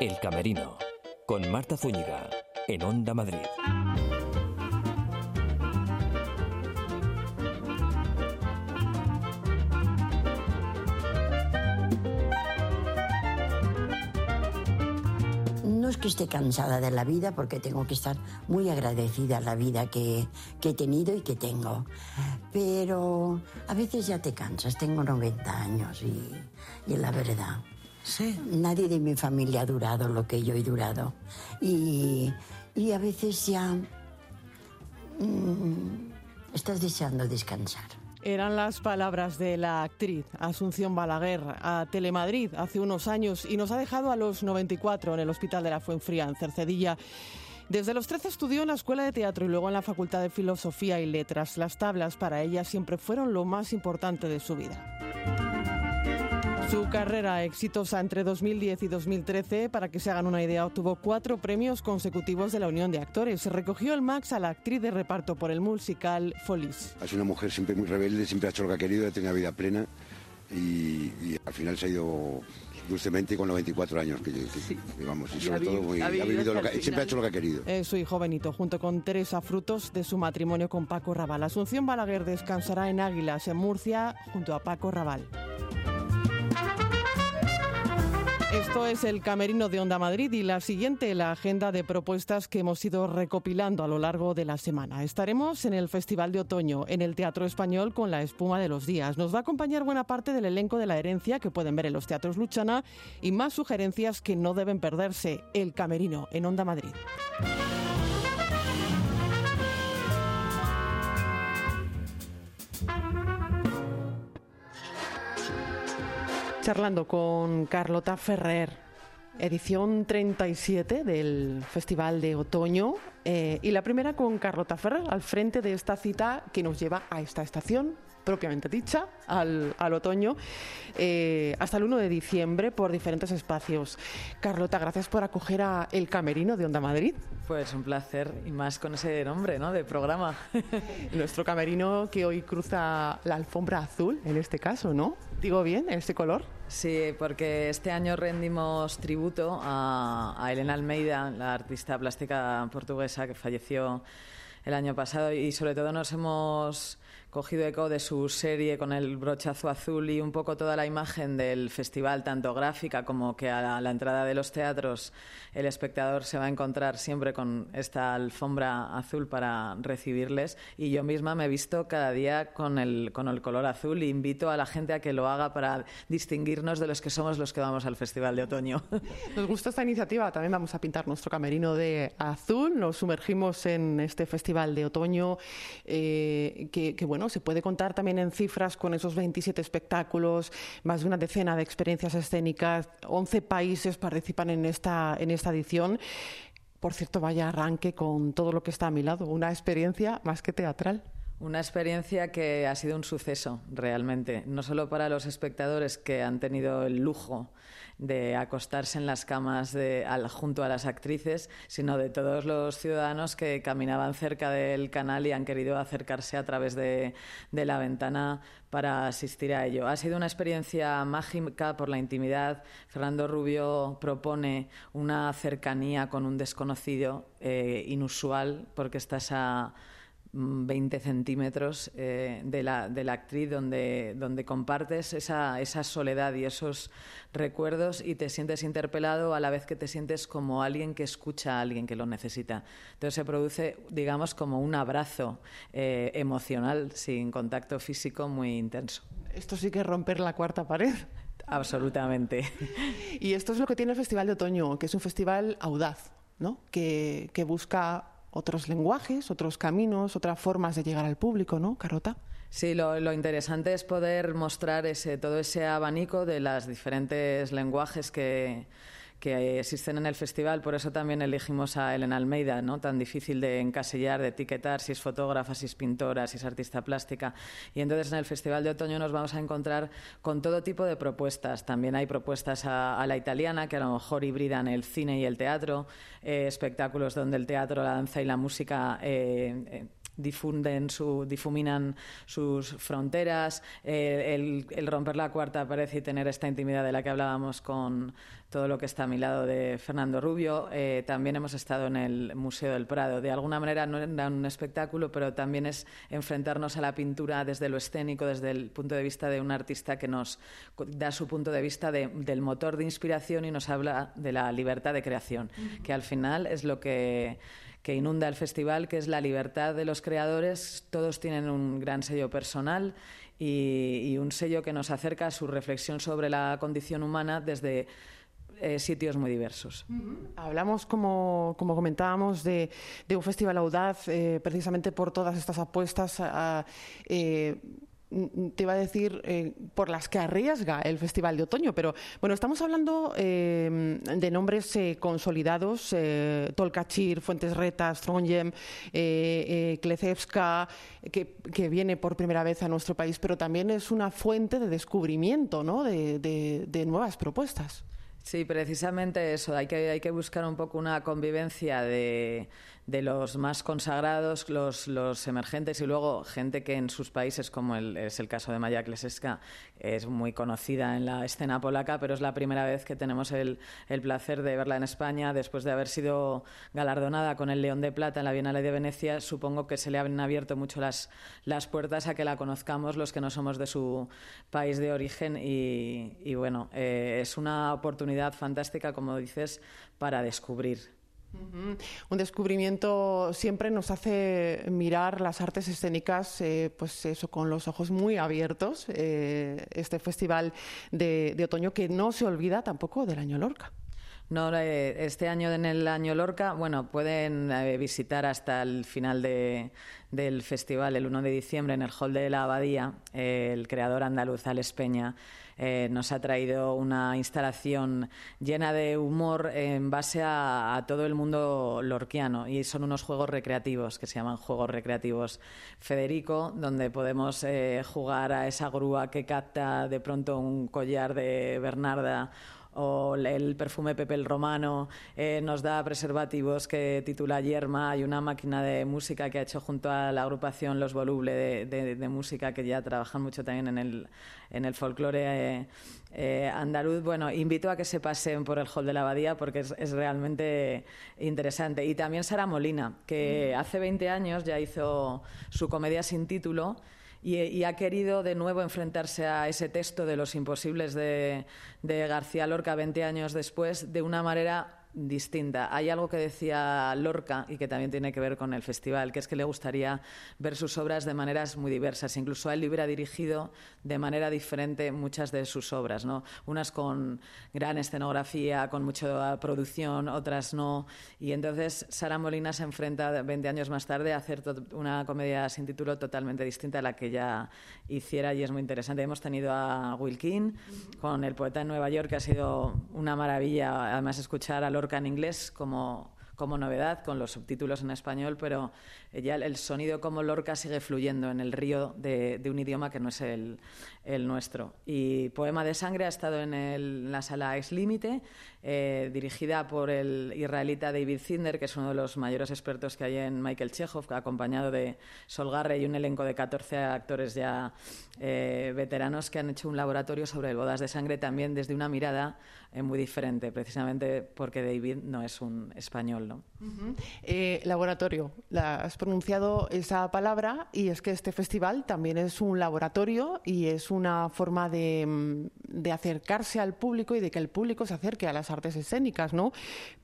El Camerino, con Marta Zúñiga, en Onda Madrid. No es que esté cansada de la vida, porque tengo que estar muy agradecida a la vida que, que he tenido y que tengo. Pero a veces ya te cansas. Tengo 90 años y, y la verdad. Sí. Nadie de mi familia ha durado lo que yo he durado. Y, y a veces ya mm, estás deseando descansar. Eran las palabras de la actriz Asunción Balaguer a Telemadrid hace unos años y nos ha dejado a los 94 en el Hospital de la Fuenfría, en Cercedilla. Desde los 13 estudió en la Escuela de Teatro y luego en la Facultad de Filosofía y Letras. Las tablas para ella siempre fueron lo más importante de su vida. Su carrera exitosa entre 2010 y 2013, para que se hagan una idea, obtuvo cuatro premios consecutivos de la Unión de Actores. Se recogió el Max a la actriz de reparto por el musical Folies. Ha sido una mujer siempre muy rebelde, siempre ha hecho lo que ha querido, ha tenido una vida plena y, y al final se ha ido dulcemente con los 24 años que, que- que vamos, y Y sobre ha vi- todo muy- ha ha vivido vivido lo que- siempre ha hecho lo que ha querido. Es su hijo Benito, junto con Teresa Frutos de su matrimonio con Paco Raval. Asunción Balaguer descansará en Águilas, en Murcia, junto a Paco Raval. Esto es el Camerino de Onda Madrid y la siguiente, la agenda de propuestas que hemos ido recopilando a lo largo de la semana. Estaremos en el Festival de Otoño, en el Teatro Español con la espuma de los días. Nos va a acompañar buena parte del elenco de la herencia que pueden ver en los teatros Luchana y más sugerencias que no deben perderse. El Camerino en Onda Madrid. Charlando con Carlota Ferrer, edición 37 del Festival de Otoño, eh, y la primera con Carlota Ferrer al frente de esta cita que nos lleva a esta estación propiamente dicha, al, al otoño, eh, hasta el 1 de diciembre por diferentes espacios. Carlota, gracias por acoger a El Camerino de Onda Madrid. Pues un placer y más con ese nombre, ¿no? De programa. Nuestro camerino que hoy cruza la alfombra azul, en este caso, ¿no? Digo bien, este color. Sí, porque este año rendimos tributo a, a Elena Almeida, la artista plástica portuguesa que falleció el año pasado y sobre todo nos hemos cogido eco de su serie con el brochazo azul y un poco toda la imagen del festival, tanto gráfica como que a la, entrada de los teatros el espectador se va a encontrar siempre con esta alfombra azul para recibirles. Y yo misma me he visto cada día con el, con el color azul e invito a la gente a que lo haga para distinguirnos de los que somos los que vamos al festival de otoño. Nos gusta esta iniciativa, también vamos a pintar nuestro camerino de azul, nos sumergimos en este festival de otoño eh, que, que, bueno, se puede contar también en cifras con esos 27 espectáculos, más de una decena de experiencias escénicas, 11 países participan en esta, en esta edición. Por cierto, vaya arranque con todo lo que está a mi lado, una experiencia más que teatral. Una experiencia que ha sido un suceso realmente, no solo para los espectadores que han tenido el lujo de acostarse en las camas de, junto a las actrices, sino de todos los ciudadanos que caminaban cerca del canal y han querido acercarse a través de, de la ventana para asistir a ello. Ha sido una experiencia mágica por la intimidad. Fernando Rubio propone una cercanía con un desconocido eh, inusual porque estás a 20 centímetros eh, de, la, de, la, actriz donde, donde compartes esa, esa, soledad y esos recuerdos y te sientes interpelado a la vez que te sientes como alguien que escucha a alguien que lo necesita. Entonces se produce, digamos, como un abrazo eh, emocional sin contacto físico muy intenso. Esto sí que es romper la cuarta pared. Absolutamente. Y esto es lo que tiene el Festival de Otoño, que es un festival audaz, ¿no? que, que busca otros lenguajes, otros caminos, otras formas de llegar al público, ¿no, Carota? Sí, lo, interesante es poder mostrar ese, todo ese abanico de los diferentes lenguajes que, que, existen en el festival. Por eso también elegimos a Elena Almeida, ¿no? tan difícil de encasillar, de etiquetar, si es fotógrafa, si es pintora, si es artista plástica. Y entonces en el Festival de Otoño nos vamos a encontrar con todo tipo de propuestas. También hay propuestas a, la italiana, que a lo mejor hibridan el cine y el teatro, eh, espectáculos donde el teatro, la danza y la música... Eh, difunden su, difuminan sus fronteras, eh, el, el, romper la cuarta pared y tener esta intimidad de la que hablábamos con todo lo que está a mi lado de Fernando Rubio. Eh, también hemos estado en el Museo del Prado. De alguna manera no era un espectáculo, pero también es enfrentarnos a la pintura desde lo escénico, desde el punto de vista de un artista que nos da su punto de vista del motor de inspiración y nos habla de la libertad de creación, que al final es lo que que inunda el festival, que es la libertad de los creadores. Todos tienen un gran sello personal y, un sello que nos acerca a su reflexión sobre la condición humana desde eh, sitios muy diversos. Hablamos, como, comentábamos, de, un festival audaz eh, precisamente por todas estas apuestas a, eh, te iba a decir eh, por las que arriesga el Festival de Otoño, pero bueno, estamos hablando eh, de nombres eh, consolidados, Tolkachir, Fuentes Retas, Trondheim, Klezewska, que, viene por primera vez a nuestro país, pero también es una fuente de descubrimiento ¿no? de nuevas propuestas. Sí, precisamente eso. Hay que buscar un poco una convivencia de, de los más consagrados, los, los, emergentes y luego gente que en sus países, como el, es el caso de Maya Kleseska, es muy conocida en la escena polaca, pero es la primera vez que tenemos el, el, placer de verla en España después de haber sido galardonada con el León de Plata en la Bienal de Venecia. Supongo que se le han abierto mucho las, las puertas a que la conozcamos los que no somos de su país de origen y, y bueno, eh, es una oportunidad fantástica, como dices, para descubrir. Un descubrimiento siempre nos hace mirar las artes escénicas, eh, pues con los ojos muy abiertos. Eh, este festival de, otoño que no se olvida tampoco del año Lorca. No, eh, este año en el año Lorca, bueno, pueden visitar hasta el final del festival, el 1 de diciembre, en el Hall de la Abadía, el creador andaluz Alex Peña eh, nos ha traído una instalación llena de humor en base a, todo el mundo lorquiano. Y son unos juegos recreativos que se llaman Juegos Recreativos Federico, donde podemos eh, jugar a esa grúa que capta de pronto un collar de Bernarda o el perfume Pepe el Romano, eh, nos da preservativos que titula Yerma, hay una máquina de música que ha hecho junto a la agrupación Los Voluble de, música que ya trabajan mucho también en el, en el folclore eh, eh, andaluz. Bueno, invito a que se pasen por el Hall de la Abadía porque es, realmente interesante. Y también Sara Molina, que mm. hace 20 años ya hizo su comedia sin título y, ha querido de nuevo enfrentarse a ese texto de los imposibles de, de García Lorca 20 años después de una manera distinta. Hay algo que decía Lorca y que también tiene que ver con el festival, que es que le gustaría ver sus obras de maneras muy diversas. Incluso él le hubiera dirigido de manera diferente muchas de sus obras, ¿no? Unas con gran escenografía, con mucha producción, otras no. Y entonces Sara Molina se enfrenta 20 años más tarde a hacer una comedia sin título totalmente distinta a la que ya hiciera y es muy interesante. Hemos tenido a Wilkin con El poeta en Nueva York, que ha sido una maravilla, además escuchar a Lorca en inglés como, como novedad, con los subtítulos en español, pero ya el sonido como Lorca sigue fluyendo en el río de, un idioma que no es el, nuestro. Y Poema de Sangre ha estado en, la sala Ex Límite, eh, dirigida por el israelita David Zinder, que es uno de los mayores expertos que hay en Michael Chekhov, acompañado de Sol Garre y un elenco de 14 actores ya eh, veteranos que han hecho un laboratorio sobre bodas de sangre también desde una mirada eh, muy diferente, precisamente porque David no es un español. ¿no? laboratorio, las pronunciado esa palabra y es que este festival también es un laboratorio y es una forma de, mm, acercarse al público y de que el público se acerque a las artes escénicas, ¿no?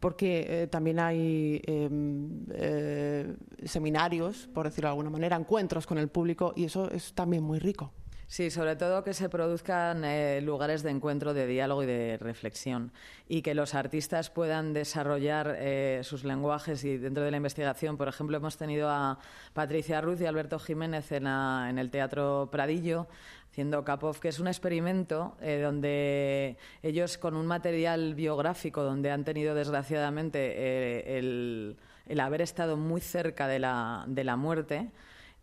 Porque eh, también hay em, eh, seminarios, por decirlo de alguna manera, encuentros con el público y eso es también muy rico. Sí, sobre todo que se produzcan eh, lugares de encuentro, de diálogo y de reflexión y que los artistas puedan desarrollar eh, sus lenguajes. Y dentro de la investigación, por ejemplo, hemos tenido a Patricia Ruz y Alberto Jiménez en, el Teatro Pradillo haciendo Capov, que es un experimento eh, donde ellos con un material biográfico donde han tenido desgraciadamente el, el haber estado muy cerca de la, de la muerte,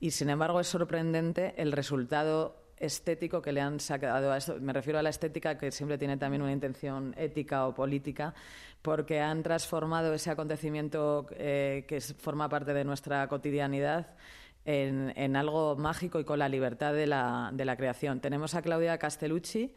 y sin embargo es sorprendente el resultado estético que le han sacado a esto. Me refiero a la estética que siempre tiene también una intención ética o política, porque han transformado ese acontecimiento eh, que forma parte de nuestra cotidianidad en, algo mágico y con la libertad de la, de la creación. Tenemos a Claudia Castellucci,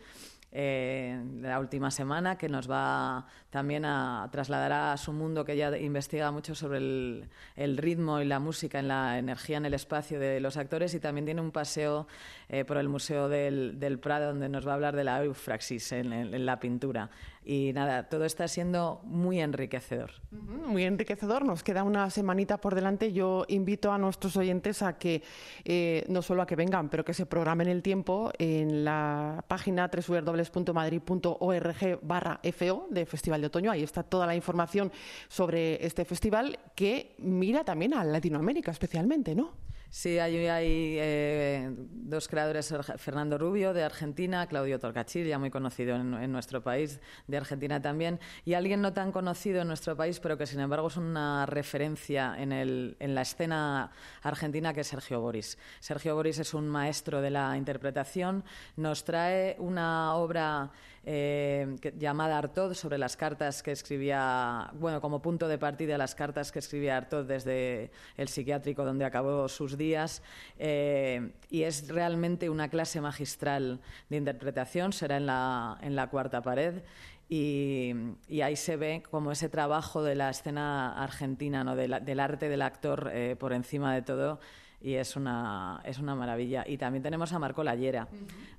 eh, la última semana, que nos va también a trasladar a su mundo, que ella investiga mucho sobre el, ritmo y la música en la energía en el espacio de los actores y también tiene un paseo eh, por el Museo del, Prado donde nos va a hablar de la eufraxis en la pintura. Y nada, todo está siendo muy enriquecedor. Muy enriquecedor. Nos queda una semanita por delante. Yo invito a nuestros oyentes a que eh, no solo a que vengan, pero que se programen el tiempo en la página www.madrid.org barra FO de Festival de Otoño. Ahí está toda la información sobre este festival que mira también a Latinoamérica especialmente, ¿no? Sí, hay, hay eh, dos creadores, Fernando Rubio de Argentina, Claudio Torcachir, ya muy conocido en, nuestro país, de Argentina también, y alguien no tan conocido en nuestro país, pero que sin embargo es una referencia en, el, en la escena argentina, que es Sergio Boris. Sergio Boris es un maestro de la interpretación, nos trae una obra eh, llamada Artaud sobre las cartas que escribía, bueno, como punto de partida las cartas que escribía Artaud desde el psiquiátrico donde acabó sus días. Eh, y es realmente una clase magistral de interpretación, será en la, en la cuarta pared. Y, ahí se ve como ese trabajo de la escena argentina, ¿no? del arte del actor eh, por encima de todo y es una, es una maravilla. Y también tenemos a Marco Lallera.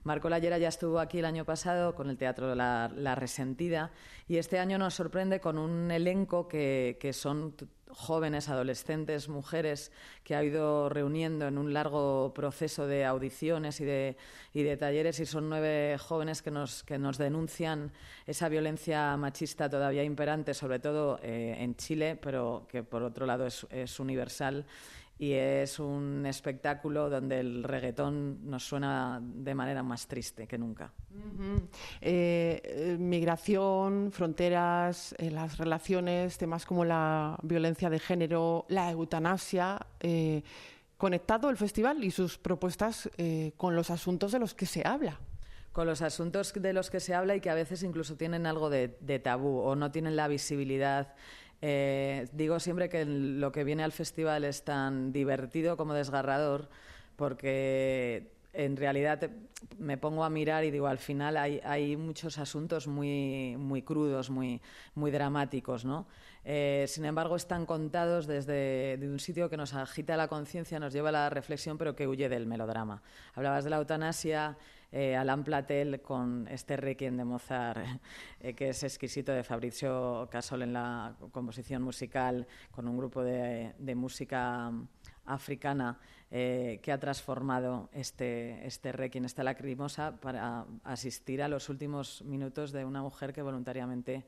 Marco Lallera ya estuvo aquí el año pasado con el teatro La, la Resentida y este año nos sorprende con un elenco que, que son jóvenes, adolescentes, mujeres que ha ido reuniendo en un largo proceso de audiciones y de, y de talleres y son nueve jóvenes que nos, que nos denuncian esa violencia machista todavía imperante, sobre todo eh, en Chile, pero que por otro lado es, es universal y es un espectáculo donde el reggaetón nos suena de manera más triste que nunca. Eh, eh, migración, fronteras, eh, las relaciones, temas como la violencia de género, la eutanasia. conectado el festival y sus propuestas con los asuntos de los que se habla con los asuntos de los que se habla y que a veces incluso tienen algo de tabú o no tienen la visibilidad eh, digo siempre que lo que viene al festival es tan divertido como desgarrador, porque en realidad me pongo a mirar y digo, al final hay, muchos asuntos muy, muy crudos, muy, muy dramáticos, ¿no? Eh, sin embargo, están contados desde un sitio que nos agita la conciencia, nos lleva a la reflexión, pero que huye del melodrama. Hablabas de la eutanasia, eh, Alain Platel con este Requiem de Mozart, eh, que es exquisito, de Fabrizio Casol en la composición musical, con un grupo de, música africana eh, que ha transformado este, este requiem, esta lacrimosa, para asistir a los últimos minutos de una mujer que voluntariamente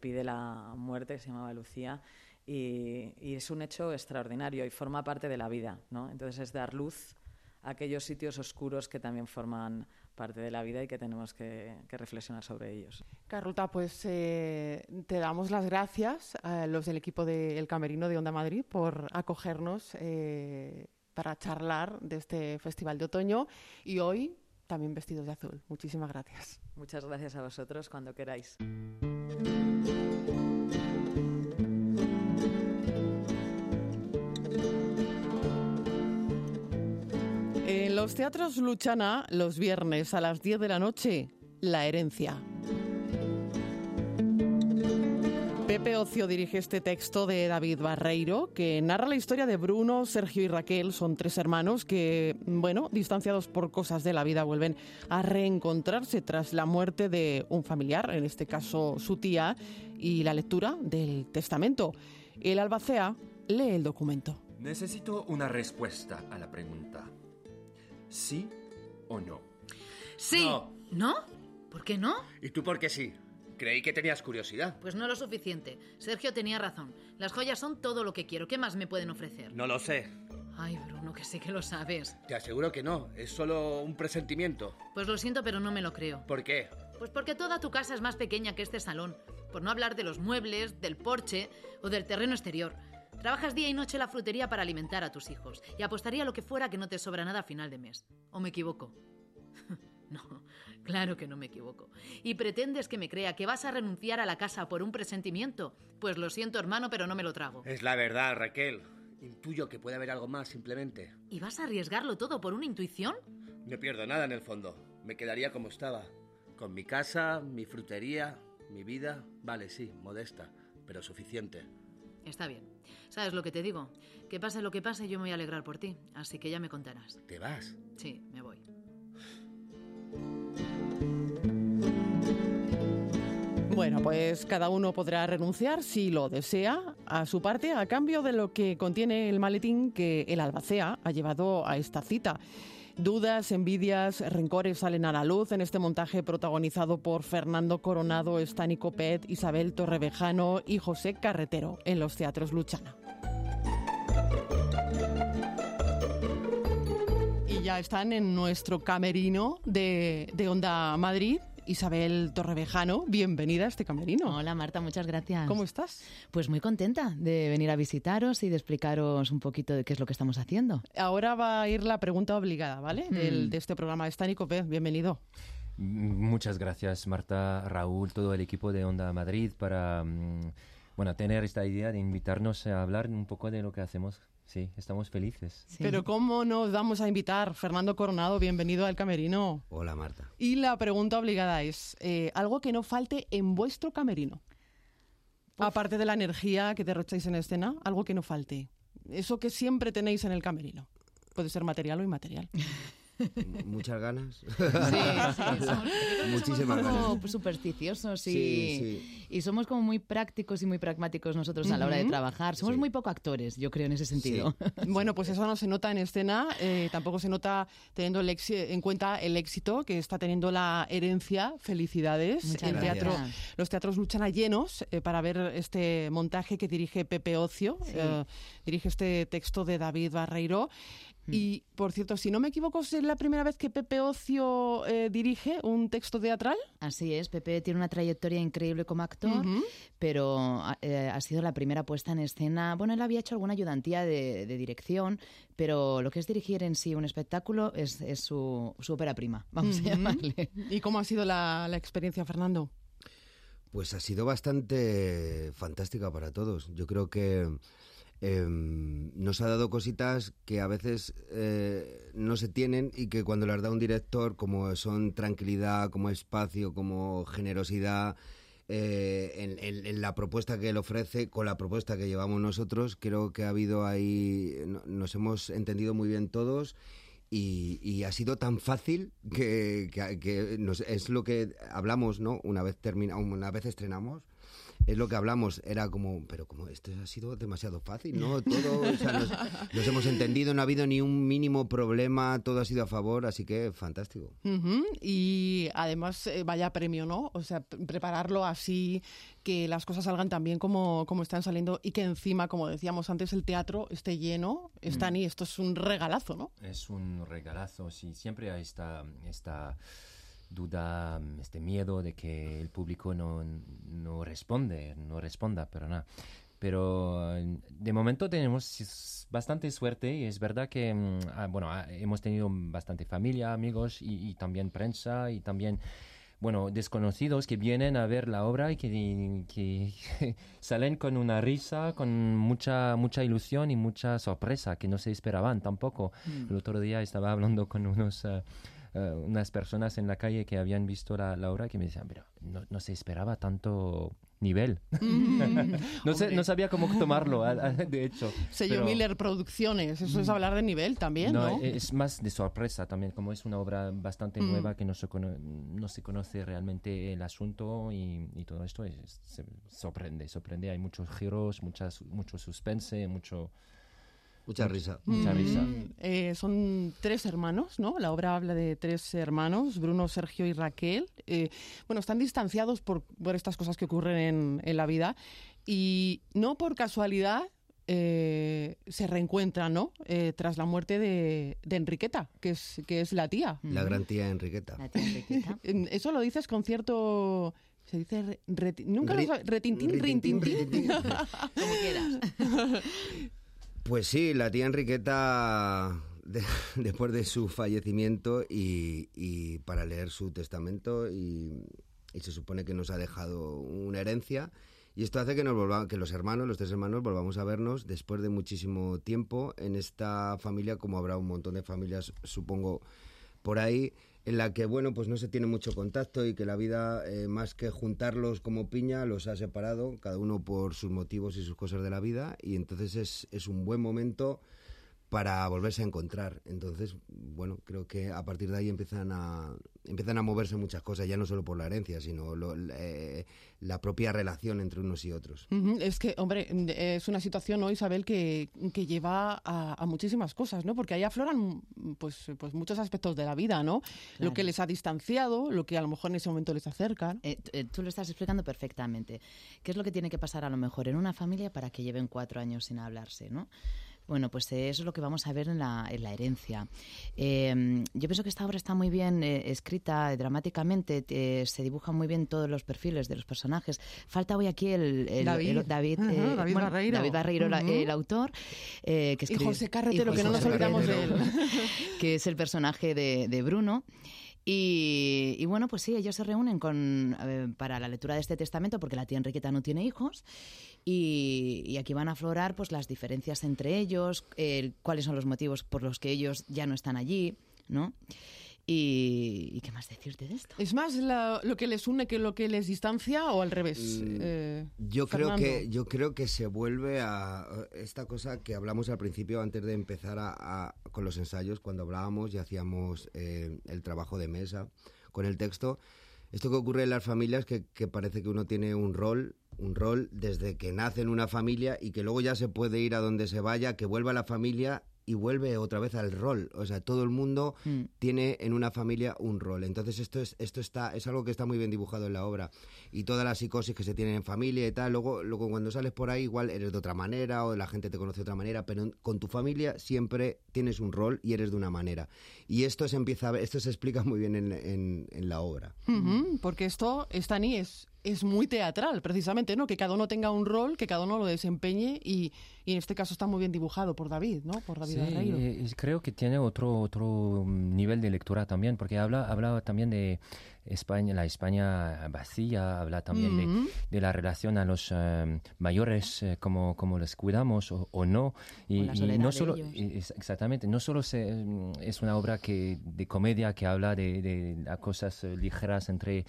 pide la muerte, se llamaba Lucía, y, y, es un hecho extraordinario y forma parte de la vida. ¿no? Entonces es dar luz aquellos sitios oscuros que también forman parte de la vida y que tenemos que, reflexionar sobre ellos. Carlota, pues eh, te damos las gracias a los del equipo del Camerino de Onda Madrid por acogernos eh, para charlar de este Festival de Otoño y hoy también vestidos de azul. Muchísimas gracias. Muchas gracias a vosotros cuando queráis. Los teatros Luchana, los viernes a las 10 de la noche, La herencia. Pepe Ocio dirige este texto de David Barreiro, que narra la historia de Bruno, Sergio y Raquel. Son tres hermanos que, bueno, distanciados por cosas de la vida, vuelven a reencontrarse tras la muerte de un familiar, en este caso su tía, y la lectura del testamento. El albacea lee el documento. Necesito una respuesta a la pregunta. ¿Sí o no? Sí. No. ¿Por qué no? ¿Y tú por qué sí? Creí que tenías curiosidad. Pues no lo suficiente. Sergio tenía razón. Las joyas son todo lo que quiero. ¿Qué más me pueden ofrecer? No lo sé. Ay, Bruno, que sé que lo sabes. Te aseguro que no. Es solo un presentimiento. Pues lo siento, pero no me lo creo. ¿Por qué? Pues porque toda tu casa es más pequeña que este salón. Por no hablar de los muebles, del porche o del terreno exterior. Trabajas día y noche en la frutería para alimentar a tus hijos y apostaría lo que fuera que no te sobra nada a final de mes. ¿O me equivoco? no, claro que no me equivoco. ¿Y pretendes que me crea que vas a renunciar a la casa por un presentimiento? Pues lo siento, hermano, pero no me lo trago. Es la verdad, Raquel. Intuyo que puede haber algo más, simplemente. ¿Y vas a arriesgarlo todo por una intuición? No pierdo nada en el fondo. Me quedaría como estaba. Con mi casa, mi frutería, mi vida. Vale, sí, modesta, pero suficiente. Está bien. ¿Sabes lo que te digo? Que pase lo que pase, yo me voy a alegrar por ti. Así que ya me contarás. ¿Te vas? Sí, me voy. Bueno, pues cada uno podrá renunciar, si lo desea, a su parte a cambio de lo que contiene el maletín que el albacea ha llevado a esta cita. Dudas, envidias, rencores salen a la luz en este montaje protagonizado por Fernando Coronado, Stani Copet, Isabel Torrevejano y José Carretero en los teatros Luchana. Y ya están en nuestro camerino de, de Onda Madrid. Isabel Torrevejano, bienvenida a este camerino. Hola Marta, muchas gracias. ¿Cómo estás? Pues muy contenta de venir a visitaros y de explicaros un poquito de qué es lo que estamos haciendo. Ahora va a ir la pregunta obligada, ¿vale? Mm. Del- de este programa. Stani Copet, bienvenido. Muchas gracias, Marta, Raúl, todo el equipo de Onda Madrid para mm, bueno, tener esta idea de invitarnos a hablar un poco de lo que hacemos. Sí, estamos felices. Pero ¿cómo nos vamos a invitar? Fernando Coronado, bienvenido al camerino. Hola Marta. Y la pregunta obligada es, eh, ¿algo que no falte en vuestro camerino? Aparte de la energía que derrocháis en escena, algo que no falte. Eso que siempre tenéis en el camerino. Puede ser material o inmaterial. Muchas ganas. Sí, sí, somos, Muchísimas somos como ganas. supersticiosos y, Sí, y somos como muy prácticos y muy pragmáticos nosotros a la hora de trabajar. Somos muy poco actores, yo creo, en ese sentido. Bueno, pues eso no se nota en escena, eh, tampoco se nota teniendo el en cuenta el éxito que está teniendo la herencia. Felicidades. Muchas el gracias. teatro, los teatros luchan a llenos eh, para ver este montaje que dirige Pepe Ocio, Sí. eh, dirige este texto de David Barreiro. Y, por cierto, si no me equivoco, es la primera vez que Pepe Ocio eh, dirige un texto teatral. Así es, Pepe tiene una trayectoria increíble como actor, pero eh, ha sido la primera puesta en escena. Bueno, él había hecho alguna ayudantía de, de dirección, pero lo que es dirigir en sí un espectáculo es, es su, su ópera prima, vamos a llamarle. ¿Y cómo ha sido la, la experiencia, Fernando? Pues ha sido bastante fantástica para todos. Yo creo que eh, nos ha dado cositas que a veces eh, no se tienen y que cuando las da un director, como son tranquilidad, como espacio, como generosidad, eh, en, la propuesta que él ofrece, con la propuesta que llevamos nosotros, creo que ha habido ahí, no- nos hemos entendido muy bien todos. Y, ha sido tan fácil que, que- que nos- es lo que hablamos, ¿no? Una vez termina, una vez estrenamos, es lo que hablamos. Era como, pero como esto ha sido demasiado fácil, ¿no? Todo, o sea, nos, nos hemos entendido, no ha habido ni un mínimo problema, todo ha sido a favor, así que fantástico. Y además, eh, vaya premio, ¿no? O sea, prepararlo así, que las cosas salgan tan bien como, como están saliendo y que encima, como decíamos antes, el teatro esté lleno. Están y esto es un regalazo, ¿no? Es un regalazo, sí, siempre hay esta, esta duda, este miedo de que el público no, no responde, no responda, pero nada. Pero eh, de momento tenemos bastante suerte y es verdad que, mm, ah, bueno, ah, hemos tenido bastante familia, amigos y, y también prensa y también, bueno, desconocidos que vienen a ver la obra y que, que salen con una risa, con mucha, mucha ilusión y mucha sorpresa que no se esperaban tampoco. Mm. El otro día estaba hablando con unos... eh, eh, unas personas en la calle que habían visto la, la obra que me decían, pero no, no se esperaba tanto nivel. no, sé, no sabía cómo tomarlo, de hecho. Sello pero- Miller Producciones, eso es hablar de nivel también, ¿no? no, e- es más de sorpresa también, como es una obra bastante Mm. nueva que no se, cono- no se conoce realmente el asunto y, y todo esto es- se sorprende, sorprende. Hay muchos giros, muchas, mucho suspense, mucho... Mucha risa. Mucha risa. Mm, eh, son tres hermanos, ¿no? La obra habla de tres hermanos, Bruno, Sergio y Raquel. Eh, bueno, están distanciados por, por estas cosas que ocurren en, en la vida y no por casualidad eh, se reencuentran, ¿no? Eh, tras la muerte de, de Enriqueta, que es, que es la tía. La gran tía Enriqueta. La tía Enriqueta. En- Eso lo dices con cierto... Se dice re- reti- nunca lo Ri- sab- retintín, rintintín. Como quieras. Pues sí, la tía Enriqueta, de- después de su fallecimiento y, para leer su testamento, y, y se supone que nos ha dejado una herencia, Y esto hace que, nos volva, que los hermanos, los tres hermanos, volvamos a vernos después de muchísimo tiempo en esta familia, como habrá un montón de familias, supongo, por ahí, en la que, bueno, pues no se tiene mucho contacto y que la vida, eh, más que juntarlos como piña, los ha separado, cada uno por sus motivos y sus cosas de la vida, y entonces es, es un buen momento para volverse a encontrar. Entonces, bueno, creo que a partir de ahí empiezan a, empiezan a moverse muchas cosas, ya no solo por la herencia, sino lo, eh, la propia relación entre unos y otros. Es que, hombre, es una situación, ¿no, Isabel, que, que lleva a, muchísimas cosas, ¿no? Porque ahí afloran pues, pues muchos aspectos de la vida, ¿no? Lo que les ha distanciado, lo que a lo mejor en ese momento les acerca. Eh, eh, tú lo estás explicando perfectamente. ¿Qué es lo que tiene que pasar a lo mejor en una familia para que lleven cuatro años sin hablarse, ¿no? Bueno, pues eso es lo que vamos a ver en la, en la herencia. Em, yo pienso que esta obra está muy bien eh, escrita dramáticamente, se dibujan muy bien todos los perfiles de los personajes. Falta hoy aquí el, David, David, eh, Barreiro, David Barreiro el autor. Eh, que escribe, y José Carretero, que no nos olvidamos de él. que es el personaje de, de Bruno. Y, bueno, pues sí, ellos se reúnen con, para la lectura de este testamento porque la tía Enriqueta no tiene hijos y, aquí van a aflorar pues las diferencias entre ellos, cuáles son los motivos por los que ellos ya no están allí, ¿no? Y, qué más decirte de esto? ¿Es más lo que les une que lo que les distancia o al revés? Mm, eh, yo, creo que, yo creo que se vuelve a esta cosa que hablamos al principio antes de empezar a, con los ensayos, cuando hablábamos y hacíamos eh, el trabajo de mesa con el texto. Esto que ocurre en las familias que, que parece que uno tiene un rol un rol desde que nace en una familia y que luego ya se puede ir a donde se vaya, que vuelva a la familia y vuelve otra vez al rol. O sea, todo el mundo mm. tiene en una familia un rol. Entonces esto es esto está es algo que está muy bien dibujado en la obra y toda la psicosis que se tiene en familia y tal. Luego luego cuando sales por ahí igual eres de otra manera o la gente te conoce de otra manera, pero con tu familia siempre tienes un rol y eres de una manera. Y esto se empieza esto se explica muy bien en, en, la obra. porque esto Stani es es muy teatral, precisamente, ¿no? Que cada uno tenga un rol, que cada uno lo desempeñe y, y en este caso está muy bien dibujado por David, ¿no? Por David sí, eh, creo que tiene otro otro nivel de lectura también, porque habla habla también de España, la España vacía, habla también de, la relación a los eh, mayores, eh, como, como les cuidamos o, no. Y, no solo, exactamente, no solo se, es una obra que, de comedia que habla de, de cosas ligeras entre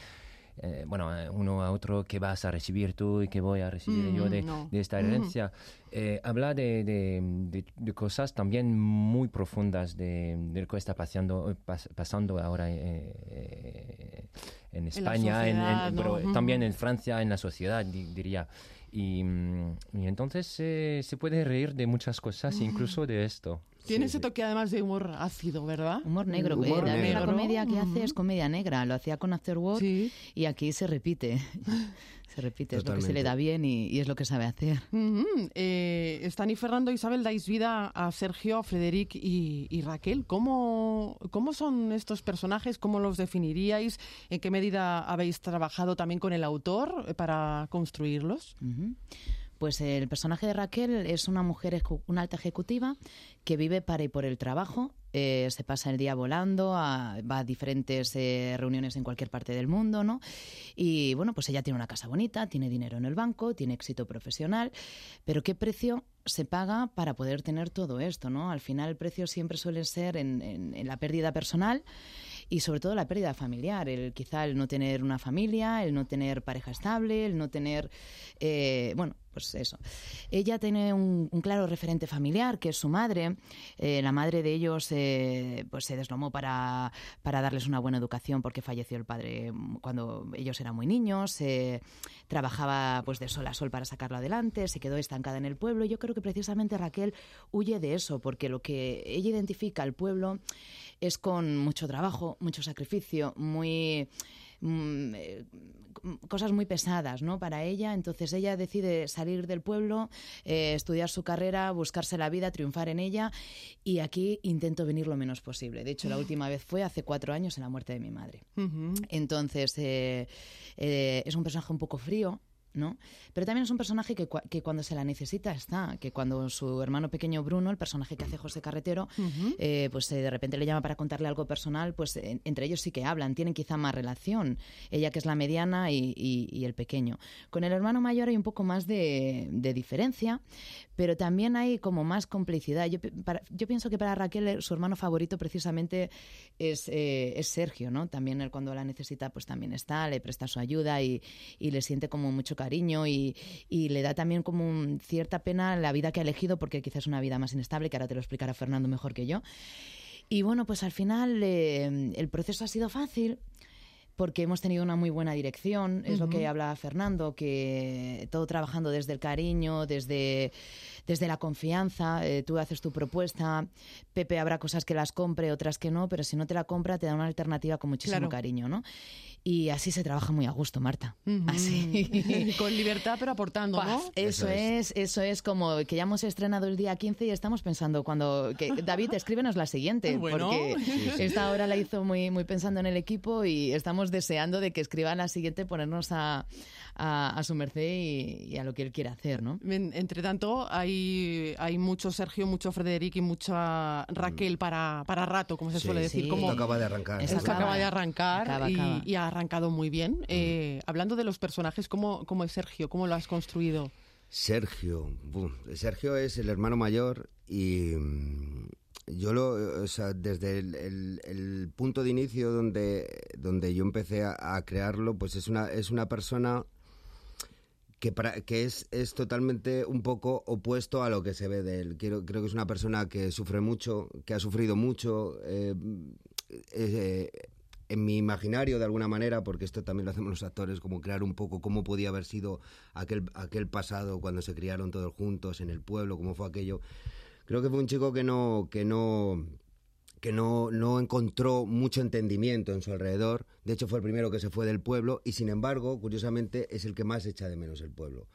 eh, bueno, eh, uno a otro que vas a recibir tú y que voy a recibir yo de, mm, esta mm. herencia. Eh, habla de, de, cosas también muy profundas de, lo que está pasando, pasando ahora en España, en también en Francia, en la sociedad, diría. Y, mm, y entonces se puede reír de muchas cosas, incluso de esto. Tiene ese toque además de humor ácido, ¿verdad? Humor negro. Humor La comedia que hace es comedia negra. Lo hacía con Afterworld y aquí se repite. se repite, es lo que se le da bien y, es lo que sabe hacer. Eh, están y Fernando Isabel dais vida a Sergio, a Frederic y, Raquel. ¿Cómo, ¿Cómo son estos personajes? ¿Cómo los definiríais? ¿En qué medida habéis trabajado también con el autor para construirlos? Pues el personaje de Raquel es una mujer, una alta ejecutiva que vive para y por el trabajo. Eh, se pasa el día volando, va a diferentes eh, reuniones en cualquier parte del mundo, ¿no? Y bueno, pues ella tiene una casa bonita, tiene dinero en el banco, tiene éxito profesional, pero ¿qué precio se paga para poder tener todo esto, ¿no? Al final el precio siempre suele ser en la pérdida personal y sobre todo la pérdida familiar, el quizá el no tener una familia, el no tener pareja estable, el no tener, eh, bueno, pues eso. Ella tiene un, claro referente familiar, que es su madre. Eh, la madre de ellos eh, pues se deslomó para, para, darles una buena educación porque falleció el padre cuando ellos eran muy niños. trabajaba pues de sol a sol para sacarlo adelante, se quedó estancada en el pueblo. Yo creo que precisamente Raquel huye de eso, porque lo que ella identifica al pueblo es con mucho trabajo, mucho sacrificio, muy mm, eh, cosas muy pesadas ¿no? para ella. Entonces ella decide salir del pueblo, eh, estudiar su carrera, buscarse la vida, triunfar en ella y aquí intento venir lo menos posible. De hecho, la última vez fue hace cuatro años en la muerte de mi madre. Entonces eh, es un personaje un poco frío, ¿no? Pero también es un personaje que, que, cuando se la necesita está, que cuando su hermano pequeño Bruno, el personaje que hace José Carretero, eh, pues eh, de repente le llama para contarle algo personal, pues entre ellos sí que hablan, tienen quizá más relación, ella que es la mediana y, el pequeño. Con el hermano mayor hay un poco más de, diferencia, pero también hay como más complicidad. Yo, yo, pienso que para Raquel eh, su hermano favorito precisamente es, es Sergio, ¿no? También él cuando la necesita pues también está, le presta su ayuda y, y le siente como mucho cariño y, le da también como cierta pena la vida que ha elegido porque quizás es una vida más inestable, que ahora te lo explicará Fernando mejor que yo. Y bueno, pues al final eh, el proceso ha sido fácil porque hemos tenido una muy buena dirección, es lo que habla Fernando, que todo trabajando desde el cariño, desde, desde la confianza, eh, tú haces tu propuesta, Pepe habrá cosas que las compre, otras que no, pero si no te la compra te da una alternativa con muchísimo cariño, ¿no? Y así se trabaja muy a gusto, Marta. Así. Con libertad, pero aportando, ¿no? Eso, es. eso es como que ya hemos estrenado el día 15 y estamos pensando cuando... Que, David, escríbenos la siguiente, porque esta hora la hizo muy, muy pensando en el equipo y estamos deseando de que escriban la siguiente, ponernos a, a, su merced y, a lo que él quiere hacer, ¿no? Entre tanto, hay, hay mucho Sergio, mucho Frederic y mucha Raquel para, para rato, como se suele decir. Como, acaba de arrancar. Esto acaba de arrancar y, ha arrancado muy bien. Eh, hablando de los personajes, ¿cómo, ¿cómo es Sergio? ¿Cómo lo has construido? Sergio, Sergio es el hermano mayor y mm, yo lo, o sea, desde el, punto de inicio donde, donde yo empecé a, crearlo, pues es una, es una persona que, que es, es totalmente un poco opuesto a lo que se ve de él. Quiero, creo que es una persona que sufre mucho, que ha sufrido mucho. Eh, eh, en mi imaginario de alguna manera, porque esto también lo hacemos los actores, como crear un poco cómo podía haber sido aquel, aquel pasado cuando se criaron todos juntos en el pueblo, cómo fue aquello. Creo que fue un chico que no, que no, que no, no encontró mucho entendimiento en su alrededor. De hecho, fue el primero que se fue del pueblo y, sin embargo, curiosamente, es el que más echa de menos el pueblo.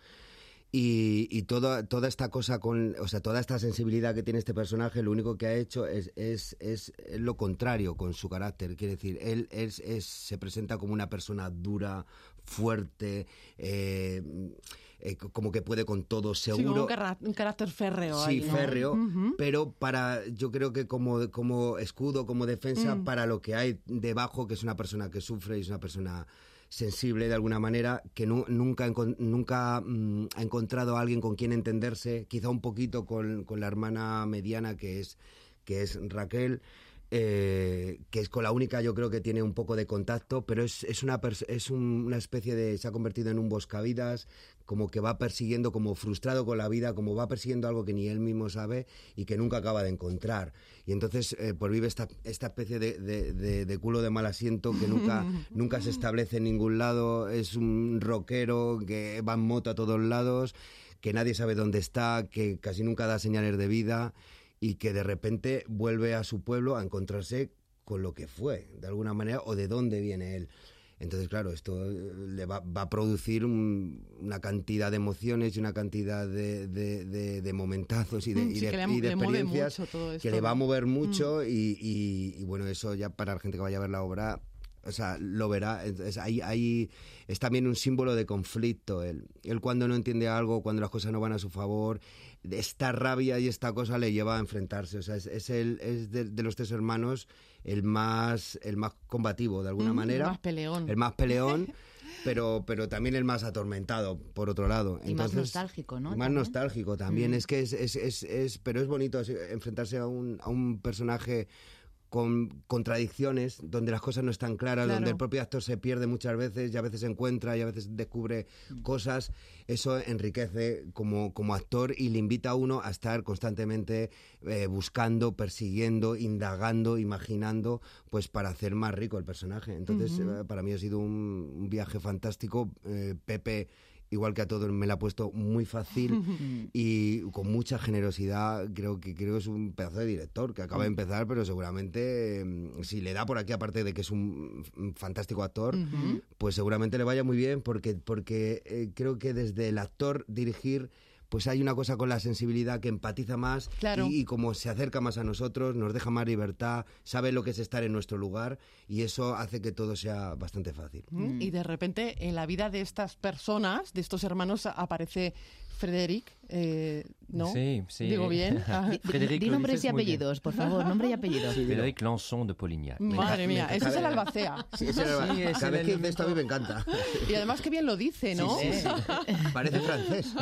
Y, y toda, toda esta cosa, con, o sea, toda esta sensibilidad que tiene este personaje, lo único que ha hecho es, es, es, lo contrario con su carácter. Quiere decir, él es, se presenta como una persona dura, fuerte, eh, eh, como que puede con todo seguro. Sí, un, carácter férreo. Sí, férreo, pero para, yo creo que como, como escudo, como defensa, mm. para lo que hay debajo, que es una persona que sufre y es una persona sensible de alguna manera, que nunca, nunca mm, ha encontrado a alguien con quien entenderse, quizá un poquito con, con la hermana mediana que es, que es Raquel. Eh, que es con la única yo creo que tiene un poco de contacto, pero es, es, una, es una especie de... se ha convertido en un buscavidas, como que va persiguiendo, como frustrado con la vida, como va persiguiendo algo que ni él mismo sabe y que nunca acaba de encontrar. Y entonces eh, pues vive esta, esta especie de, de, de, culo de mal asiento que nunca, nunca se establece en ningún lado, es un rockero que va en moto a todos lados, que nadie sabe dónde está, que casi nunca da señales de vida y que de repente vuelve a su pueblo a encontrarse con lo que fue, de alguna manera, o de dónde viene él. Entonces, claro, esto eh, le va, a producir una cantidad de emociones y una cantidad de, de, momentazos y de, experiencias que le va a mover mucho mm. y, bueno, eso ya para la gente que vaya a ver la obra o sea, lo verá. ahí, ahí es también un símbolo de conflicto. Él, él cuando no entiende algo, cuando las cosas no van a su favor, esta rabia y esta cosa le lleva a enfrentarse. O sea, es, el, es de, los tres hermanos el más, el más combativo, de alguna manera. El más peleón. El más peleón. pero, pero también el más atormentado, por otro lado. Y más nostálgico, ¿no? Más nostálgico también. Es que es, es, es, es, pero es bonito enfrentarse a un, a un personaje con contradicciones, donde las cosas no están claras, donde el propio actor se pierde muchas veces y a veces se encuentra y a veces descubre mm. cosas, eso enriquece como, como actor y le invita a uno a estar constantemente eh, buscando, persiguiendo, indagando, imaginando, pues para hacer más rico el personaje. Entonces, eh, para mí ha sido un, viaje fantástico. Eh, Pepe igual que a todos me la ha puesto muy fácil y con mucha generosidad. Creo que creo que es un pedazo de director que acaba de empezar, pero seguramente mm, si le da por aquí, aparte de que es un fantástico actor, pues seguramente le vaya muy bien porque, porque eh, creo que desde el actor dirigir pues hay una cosa con la sensibilidad que empatiza más Claro. y, y como se acerca más a nosotros, nos deja más libertad, sabe lo que es estar en nuestro lugar y eso hace que todo sea bastante fácil. ¿Mm? Y de repente en la vida de estas personas, de estos hermanos, aparece Frederic, eh, ¿no? Sí, sí. Digo bien. Ah, Di- Frédéric, Di nombres y apellidos, por favor, nombre y apellidos. Frédéric Lançon de Polignac. Madre mía, ese es el albacea. Sí, Sí, es cada el vez que dice esto a mí me encanta. Y además qué bien lo dice, ¿no? Sí, sí, sí. Parece francés.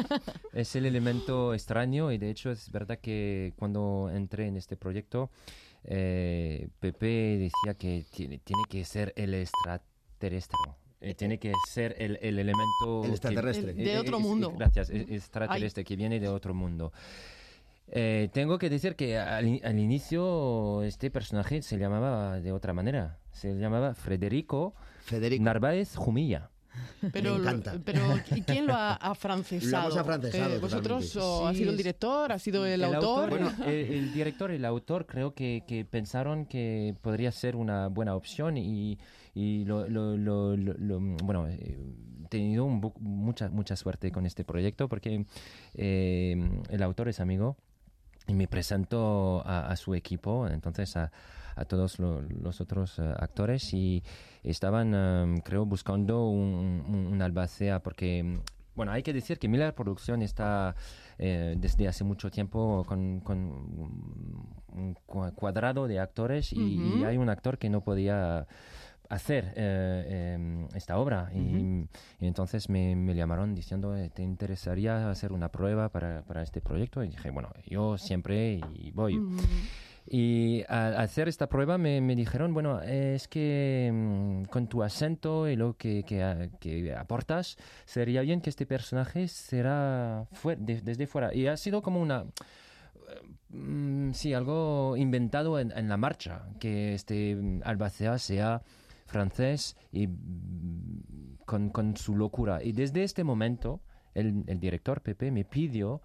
Es el elemento extraño y de hecho es verdad que cuando entré en este proyecto, eh, Pepe decía que tiene, tiene que ser el extraterrestre. Eh, tiene que ser el, el elemento... El que- extraterrestre. El- de otro es- mundo. Gracias, es- extraterrestre que viene de otro mundo. Eh, tengo que decir que al, al inicio este personaje se llamaba de otra manera. Se llamaba Federico, Federico. Narváez Jumilla. Pero, Me encanta. pero ¿y quién lo ha afrancesado? Lo afrancesado Eh, ¿Vosotros o ha Sí, sido el director? ¿Ha sido el, autor? Bueno, eh, el director y el autor creo que, que pensaron que podría ser una buena opción y, y lo, lo- lo- lo- lo- bueno, eh, he tenido un mucha, mucha suerte con este proyecto porque eh, el autor es amigo y me presentó a, a su equipo, entonces a, a todos lo- los otros eh, actores y estaban, eh, creo, buscando un, un, un albacea porque, bueno, hay que decir que Miller Producción está eh, desde hace mucho tiempo con, con un cua- cuadrado de actores y, hay un actor que no podía hacer eh, eh, esta obra. Y, y entonces me, me llamaron diciendo eh, ¿te interesaría hacer una prueba para, para este proyecto? y dije bueno yo siempre y voy y al hacer esta prueba me, me dijeron, bueno, es que mm, con tu acento y lo que, que, que aportas, sería bien que este personaje será fue- de- desde fuera. Y ha sido como una... mm, sí, algo inventado en, en la marcha, que este mm, albacea sea francés y con, con su locura. Y desde este momento, el, el director Pepe me pidió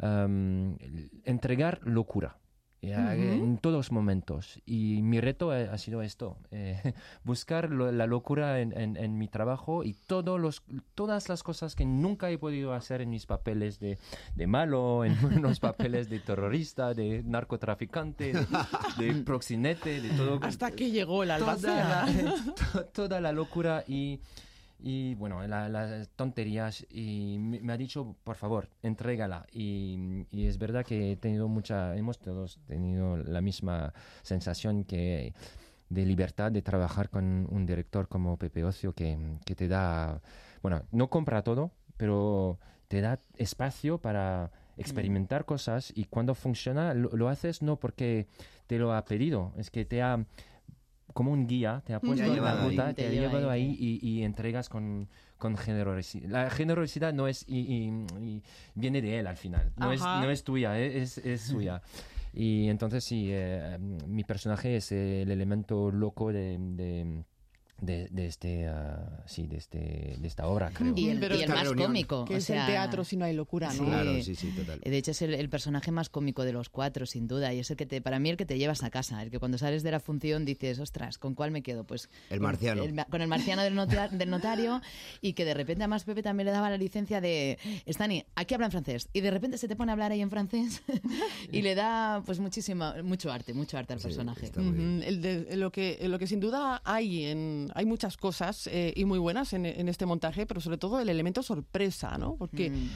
am, entregar locura. Ya, En todos momentos. Y mi reto ha, ha sido esto, eh, buscar lo- la locura en, en- en mi trabajo y todos los, todas las cosas que nunca he podido hacer en mis papeles de, de malo, en los papeles de terrorista, de narcotraficante, de, de proxenete, de todo. Hasta que llegó albacea. la, to- toda la locura y, y bueno, la- las tonterías. Y me, me ha dicho, por favor, entrégala. Y, y es verdad que he tenido mucha, hemos todos tenido la misma sensación que de libertad de trabajar con un director como Pepe Ocio que, que te da, bueno, no compra todo, pero te da espacio para experimentar cosas y cuando funciona lo, lo haces no porque te lo ha pedido, es que te ha como un guía, te ha puesto en la ahí. ruta, Te te ha lleva llevado ahí, ahí y, y entregas con, con generosidad. La generosidad no es y, y- y viene de él al final, no, es, no es tuya, eh, es, es suya. Y entonces sí, eh, mi personaje es el elemento loco de, de, de- de este, ah, sí, de, este, de esta obra, creo. Y el, Pero y el esta más reunión, cómico. Que o es el teatro si no hay locura, ¿no? Claro, sí, sí, total. De hecho, es el, el personaje más cómico de los cuatro, sin duda. Y es el que te, para mí el que te llevas a casa. El que cuando sales de la función dices, ostras, ¿con cuál me quedo? Pues El con marciano. el con el marciano del, nota- del notario. Y que de repente, además, Pepe también le daba la licencia de, Stani, aquí habla en francés. Y de repente se te pone a hablar ahí en francés. y le da, pues, muchísimo, mucho arte, mucho arte al Sí, personaje. el de- lo, que, lo que sin duda hay, en, hay muchas cosas eh, y muy buenas en, en este montaje, pero sobre todo el elemento sorpresa, ¿no? Porque Mm.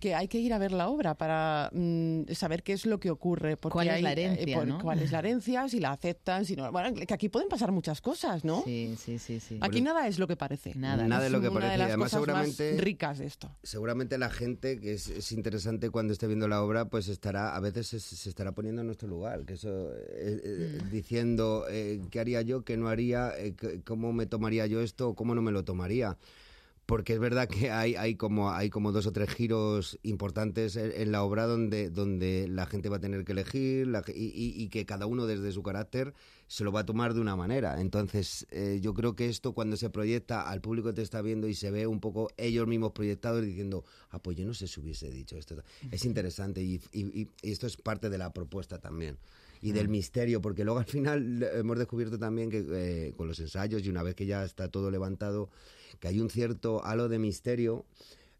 Que hay que ir a ver la obra para mm, saber qué es lo que ocurre. Porque ¿Cuál es hay, la eh, herencia, por- no? ¿Cuál es la herencia? Si la aceptan, si no. Bueno, que aquí pueden pasar muchas cosas, ¿no? Sí, sí, sí, sí. Aquí nada es lo que parece. Nada, Nada Es lo que una parece. de y las además, cosas seguramente. más ricas de esto. seguramente la gente que es, es interesante cuando esté viendo la obra pues estará a veces se, se estará poniendo en nuestro lugar que eso eh, eh, diciendo eh, qué haría yo qué no haría eh, cómo me tomaría yo esto cómo no me lo tomaría porque es verdad que hay, hay como hay como dos o tres giros importantes en, la obra donde donde la gente va a tener que elegir la y, y- que cada uno desde su carácter se lo va a tomar de una manera. Entonces eh, yo creo que esto cuando se proyecta al público te está viendo y se ve un poco ellos mismos proyectados diciendo ah pues yo no sé si hubiese dicho esto es interesante y- y esto es parte de la propuesta también y del misterio, porque luego al final hemos descubierto también que eh, con los ensayos y una vez que ya está todo levantado, que hay un cierto halo de misterio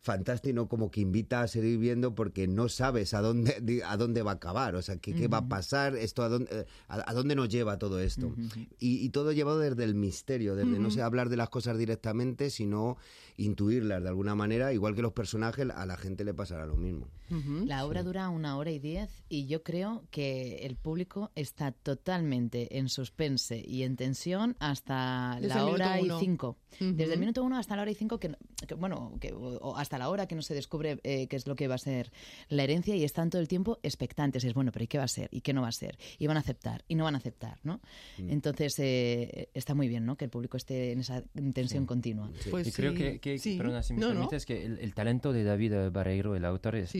fantástico, como que invita a seguir viendo porque no sabes a dónde, a dónde va a acabar, o sea, qué, qué va a pasar, esto a dónde, a, dónde nos lleva todo esto. y, y, todo llevado desde el misterio, desde no sé hablar de las cosas directamente, sino intuirlas de alguna manera, igual que los personajes, a la gente le pasará lo mismo. La obra dura una hora y diez y yo creo que el público está totalmente en suspense y en tensión hasta la hora y cinco. Desde el minuto uno hasta la hora y cinco, que, bueno, que, o hasta la hora que no se descubre eh, qué es lo que va a ser la herencia y están todo el tiempo expectantes. Es bueno, pero ¿y qué va a ser? ¿Y qué no va a ser? ¿Y van a aceptar? ¿Y no van a aceptar? ¿no? Mm. Entonces eh, está muy bien ¿no? que el público esté en esa tensión continua. Pues y creo que, que perdona, si me permites, que el, talento de David Barreiro, el autor, es,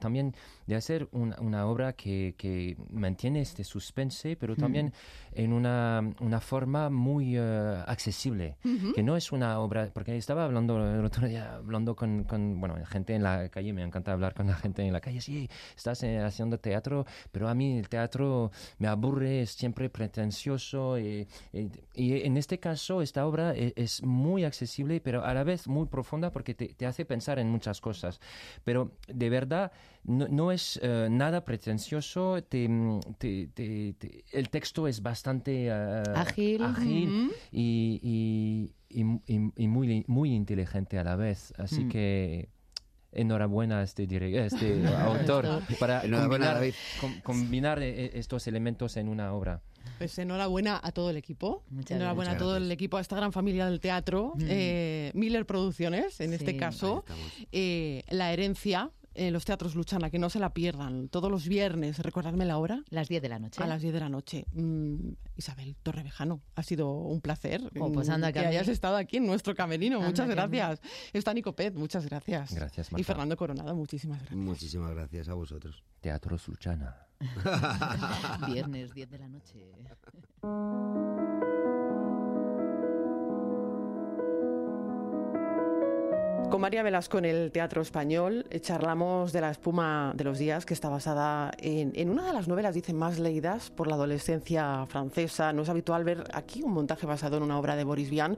también de hacer una obra que, que, mantiene este suspense, pero también en una, una forma muy uh, accesible, que no es una obra, porque estaba hablando el otro día, hablando con, con, bueno, gente en la calle, me encanta hablar con la gente en la calle, sí, estás eh, haciendo teatro, pero a mí el teatro me aburre, es siempre pretencioso, y, y, en este caso esta obra es, es, muy accesible, pero a la vez muy profunda porque te, te hace pensar en muchas cosas, pero de verdad no, no es uh, nada pretencioso, te, te, el texto es bastante uh, ágil, ágil y, y, y, muy, muy inteligente a la vez. Así mm. que enhorabuena a este, este autor para combinar, com, combinar estos elementos en una obra. Pues enhorabuena a todo el equipo. Muchas enhorabuena gracias. a todo el equipo, a esta gran familia del teatro. Mm. Eh, Miller Producciones, en sí, este caso. Eh, la herencia, eh, los teatros Luchana, que no se la pierdan. Todos los viernes, recordarme la hora. Las 10 de la noche. A las 10 de la noche. Mm, Isabel Torrevejano, ha sido un placer oh, pues anda, que hayas estado aquí en nuestro camerino. Anda, muchas gracias. Está Nico Pet, muchas gracias. Gracias, Marta. Y Fernando Coronado, muchísimas gracias. Muchísimas gracias a vosotros. Teatros Luchana. viernes, 10 de la noche. Con María Velasco en el Teatro Español charlamos de la espuma de los días, que está basada en, una de las novelas, más leídas por la adolescencia francesa. No es habitual ver aquí un montaje basado en una obra de Boris Vian.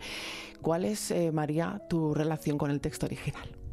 ¿Cuál es, eh, María, tu relación con el texto original?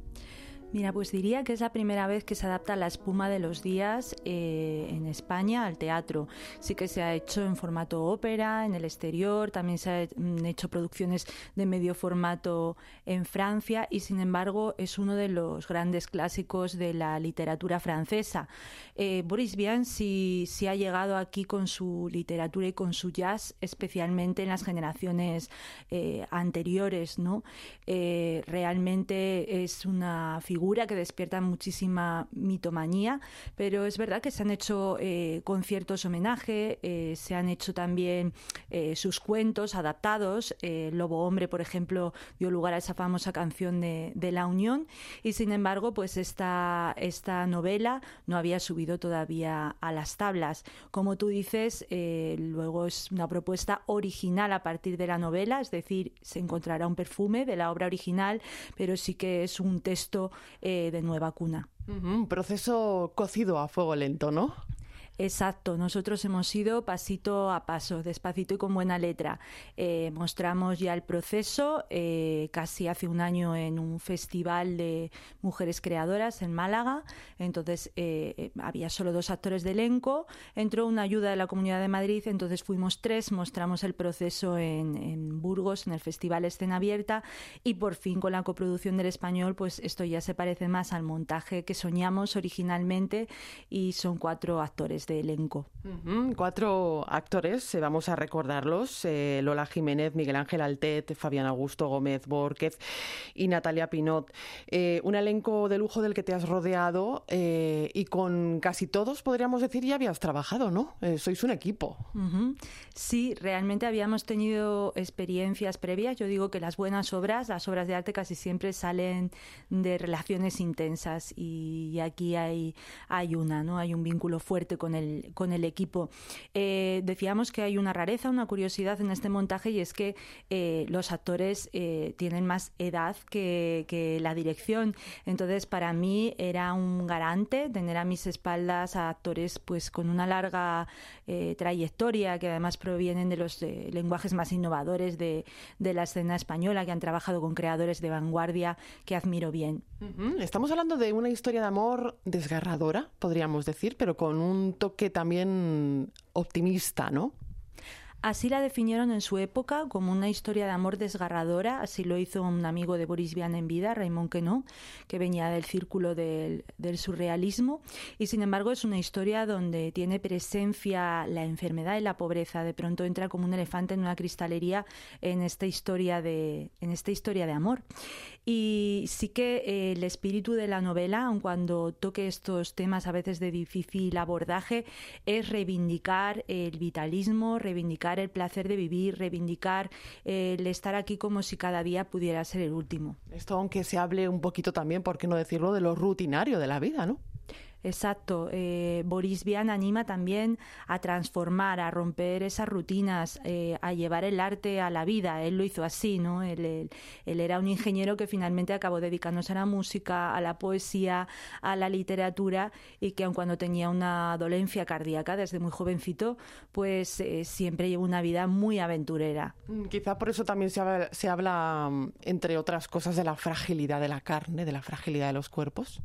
Mira, pues diría que es la primera vez que se adapta la espuma de los días eh, en España al teatro. Sí que se ha hecho en formato ópera, en el exterior, también se han hecho producciones de medio formato en Francia y sin embargo es uno de los grandes clásicos de la literatura francesa. Eh, Boris Vian sí, sí, ha llegado aquí con su literatura y con su jazz, especialmente en las generaciones eh, anteriores, ¿no? Eh, realmente es una figura que despierta muchísima mitomanía, pero es verdad que se han hecho eh, conciertos homenaje, eh, se han hecho también eh, sus cuentos adaptados. Lobo Hombre, por ejemplo, dio lugar a esa famosa canción de, de, La Unión y sin embargo, pues esta, esta novela no había subido todavía a las tablas. Como tú dices, luego es una propuesta original a partir de la novela, es decir, se encontrará un perfume de la obra original, pero sí que es un texto eh, de nueva cuna. -huh. Proceso cocido a fuego lento, ¿no? Exacto, nosotros hemos ido pasito a paso, despacito y con buena letra. Eh, mostramos ya el proceso eh, casi hace un año en un festival de mujeres creadoras en Málaga. Entonces eh, había solo dos actores de elenco, entró una ayuda de la Comunidad de Madrid, entonces fuimos tres, mostramos el proceso en, en Burgos, en el Festival Escena Abierta y por fin con la coproducción del español, pues esto ya se parece más al montaje que soñamos originalmente y son cuatro actores de elenco. Uh -huh. Cuatro actores, eh, vamos a recordarlos, eh, Lola Jiménez, Miguel Ángel Altet, Fabián Augusto Gómez Borquez y Natalia Pinot. Eh, un elenco de lujo del que te has rodeado y con casi todos, podríamos decir, ya habías trabajado, ¿no? sois un equipo. Uh -huh. Sí, realmente habíamos tenido experiencias previas. Yo digo que las buenas obras, las obras de arte casi siempre salen de relaciones intensas y aquí hay, hay una, ¿no? Hay un vínculo fuerte con con el, con el equipo. Eh, decíamos que hay una rareza, una curiosidad en este montaje y es que eh, los actores eh, tienen más edad que, que, la dirección. Entonces, para mí era un garante tener a mis espaldas a actores pues con una larga trayectoria que además provienen de los lenguajes más innovadores de, de, la escena española, que han trabajado con creadores de vanguardia que admiro bien. Estamos hablando de una historia de amor desgarradora, podríamos decir, pero con un toque también optimista, ¿no? Así la definieron en su época como una historia de amor desgarradora, así lo hizo un amigo de Boris Vian en vida, Raymond Queneau, que venía del círculo del, surrealismo, y sin embargo es una historia donde tiene presencia la enfermedad y la pobreza, de pronto entra como un elefante en una cristalería en esta historia de, en esta historia de amor. Y sí que eh, el espíritu de la novela, aun cuando toque estos temas a veces de difícil abordaje, es reivindicar el vitalismo, reivindicar el placer de vivir, reivindicar eh, el estar aquí como si cada día pudiera ser el último. Esto aunque se hable un poquito también, por qué no decirlo, de lo rutinario de la vida, ¿no? Exacto. Eh, Boris Vian anima también a transformar, a romper esas rutinas, eh, a llevar el arte a la vida. Él lo hizo así, ¿no? Él, era un ingeniero que finalmente acabó dedicándose a la música, a la poesía, a la literatura y que aun cuando tenía una dolencia cardíaca desde muy jovencito, pues eh, siempre llevó una vida muy aventurera. Mm, quizá por eso también se habla, se habla, mm, entre otras cosas, de la fragilidad de la carne, de la fragilidad de los cuerpos.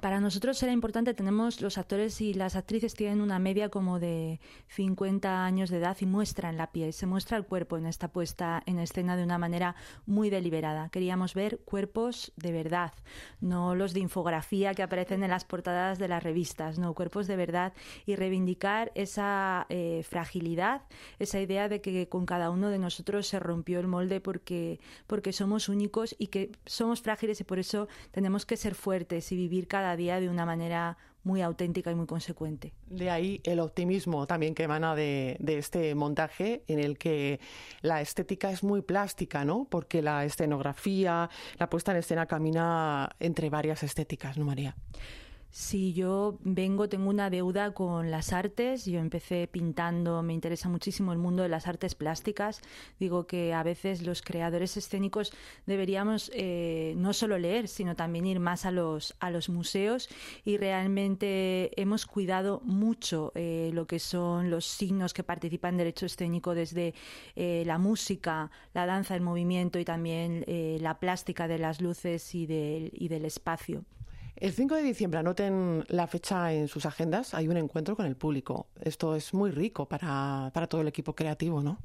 Para nosotros era importante, tenemos los actores y las actrices tienen una media como de 50 años de edad y muestran la piel, se muestra el cuerpo en esta puesta en escena de una manera muy deliberada. Queríamos ver cuerpos de verdad, no los de infografía que aparecen en las portadas de las revistas, no, cuerpos de verdad y reivindicar esa eh, fragilidad, esa idea de que con cada uno de nosotros se rompió el molde porque, porque somos únicos y que somos frágiles y por eso tenemos que ser fuertes y vivir cada día de una manera muy auténtica y muy consecuente. De ahí el optimismo también que emana de, este montaje en el que la estética es muy plástica, ¿no? Porque la escenografía, la puesta en escena camina entre varias estéticas, ¿no, María? Si yo vengo, tengo una deuda con las artes. Yo empecé pintando, me interesa muchísimo el mundo de las artes plásticas. Digo que a veces los creadores escénicos deberíamos eh, no solo leer, sino también ir más a los, a los museos y realmente hemos cuidado mucho eh, lo que son los signos que participan en derecho escénico desde eh, la música, la danza, el movimiento y también la plástica de las luces y del, y del espacio. El 5 de diciembre, anoten la fecha en sus agendas, hay un encuentro con el público. Esto es muy rico para, para todo el equipo creativo, ¿no?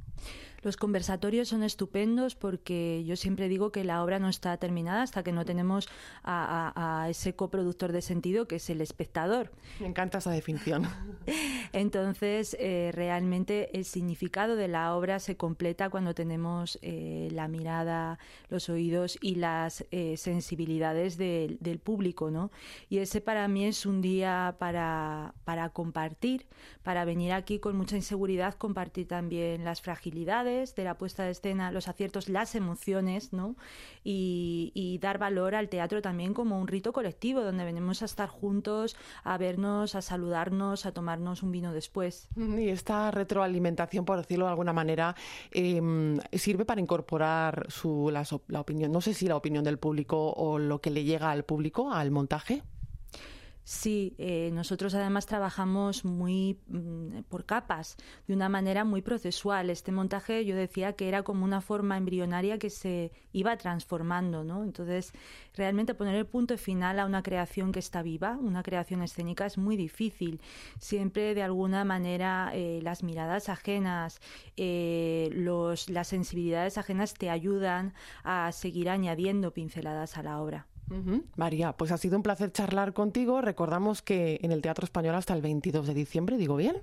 Los conversatorios son estupendos porque yo siempre digo que la obra no está terminada hasta que no tenemos a, ese coproductor de sentido que es el espectador. Me encanta esa definición. Entonces, eh, realmente el significado de la obra se completa cuando tenemos eh, la mirada, los oídos y las eh, sensibilidades del público, ¿no? Y ese para mí es un día para, para compartir, para venir aquí con mucha inseguridad, compartir también las fragilidades de la puesta de escena, los aciertos, las emociones, ¿no? Y, dar valor al teatro también como un rito colectivo, donde venimos a estar juntos, a vernos, a saludarnos, a tomarnos un vino después. Y esta retroalimentación, por decirlo de alguna manera, em, sirve para incorporar su, la opinión, no sé si la opinión del público o lo que le llega al público, al montaje. Sí, eh, nosotros además trabajamos muy mm, por capas, de una manera muy procesual. Este montaje yo decía que era como una forma embrionaria que se iba transformando, ¿no? Entonces, realmente poner el punto final a una creación que está viva, una creación escénica, es muy difícil. Siempre, de alguna manera, eh, las miradas ajenas, eh, los, las sensibilidades ajenas te ayudan a seguir añadiendo pinceladas a la obra. María, pues ha sido un placer charlar contigo. Recordamos que en el Teatro Español hasta el 22 de diciembre, ¿digo bien?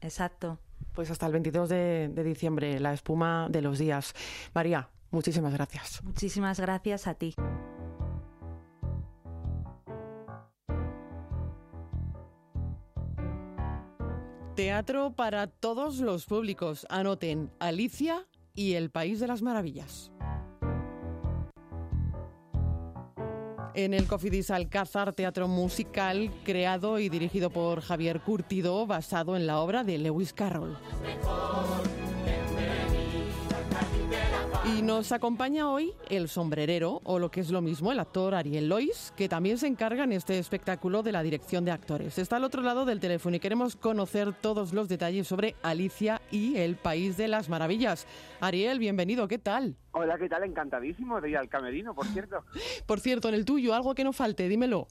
exacto. Pues hasta el 22 de, de diciembre, la espuma de los días. María, muchísimas gracias. Muchísimas gracias a ti. Teatro para todos los públicos. Anoten Alicia y el País de las Maravillas. En el Cofidis Alcázar, teatro musical creado y dirigido por Javier Curtido, basado en la obra de Lewis Carroll. Y nos acompaña hoy el sombrerero, o lo que es lo mismo, el actor Ariel Lois, que también se encarga en este espectáculo de la dirección de actores. Está al otro lado del teléfono y queremos conocer todos los detalles sobre Alicia y el País de las Maravillas. Ariel, bienvenido, ¿qué tal? Hola, ¿qué tal? Encantadísimo de ir al camerino, por cierto. Por cierto, en el tuyo, algo que no falte, dímelo.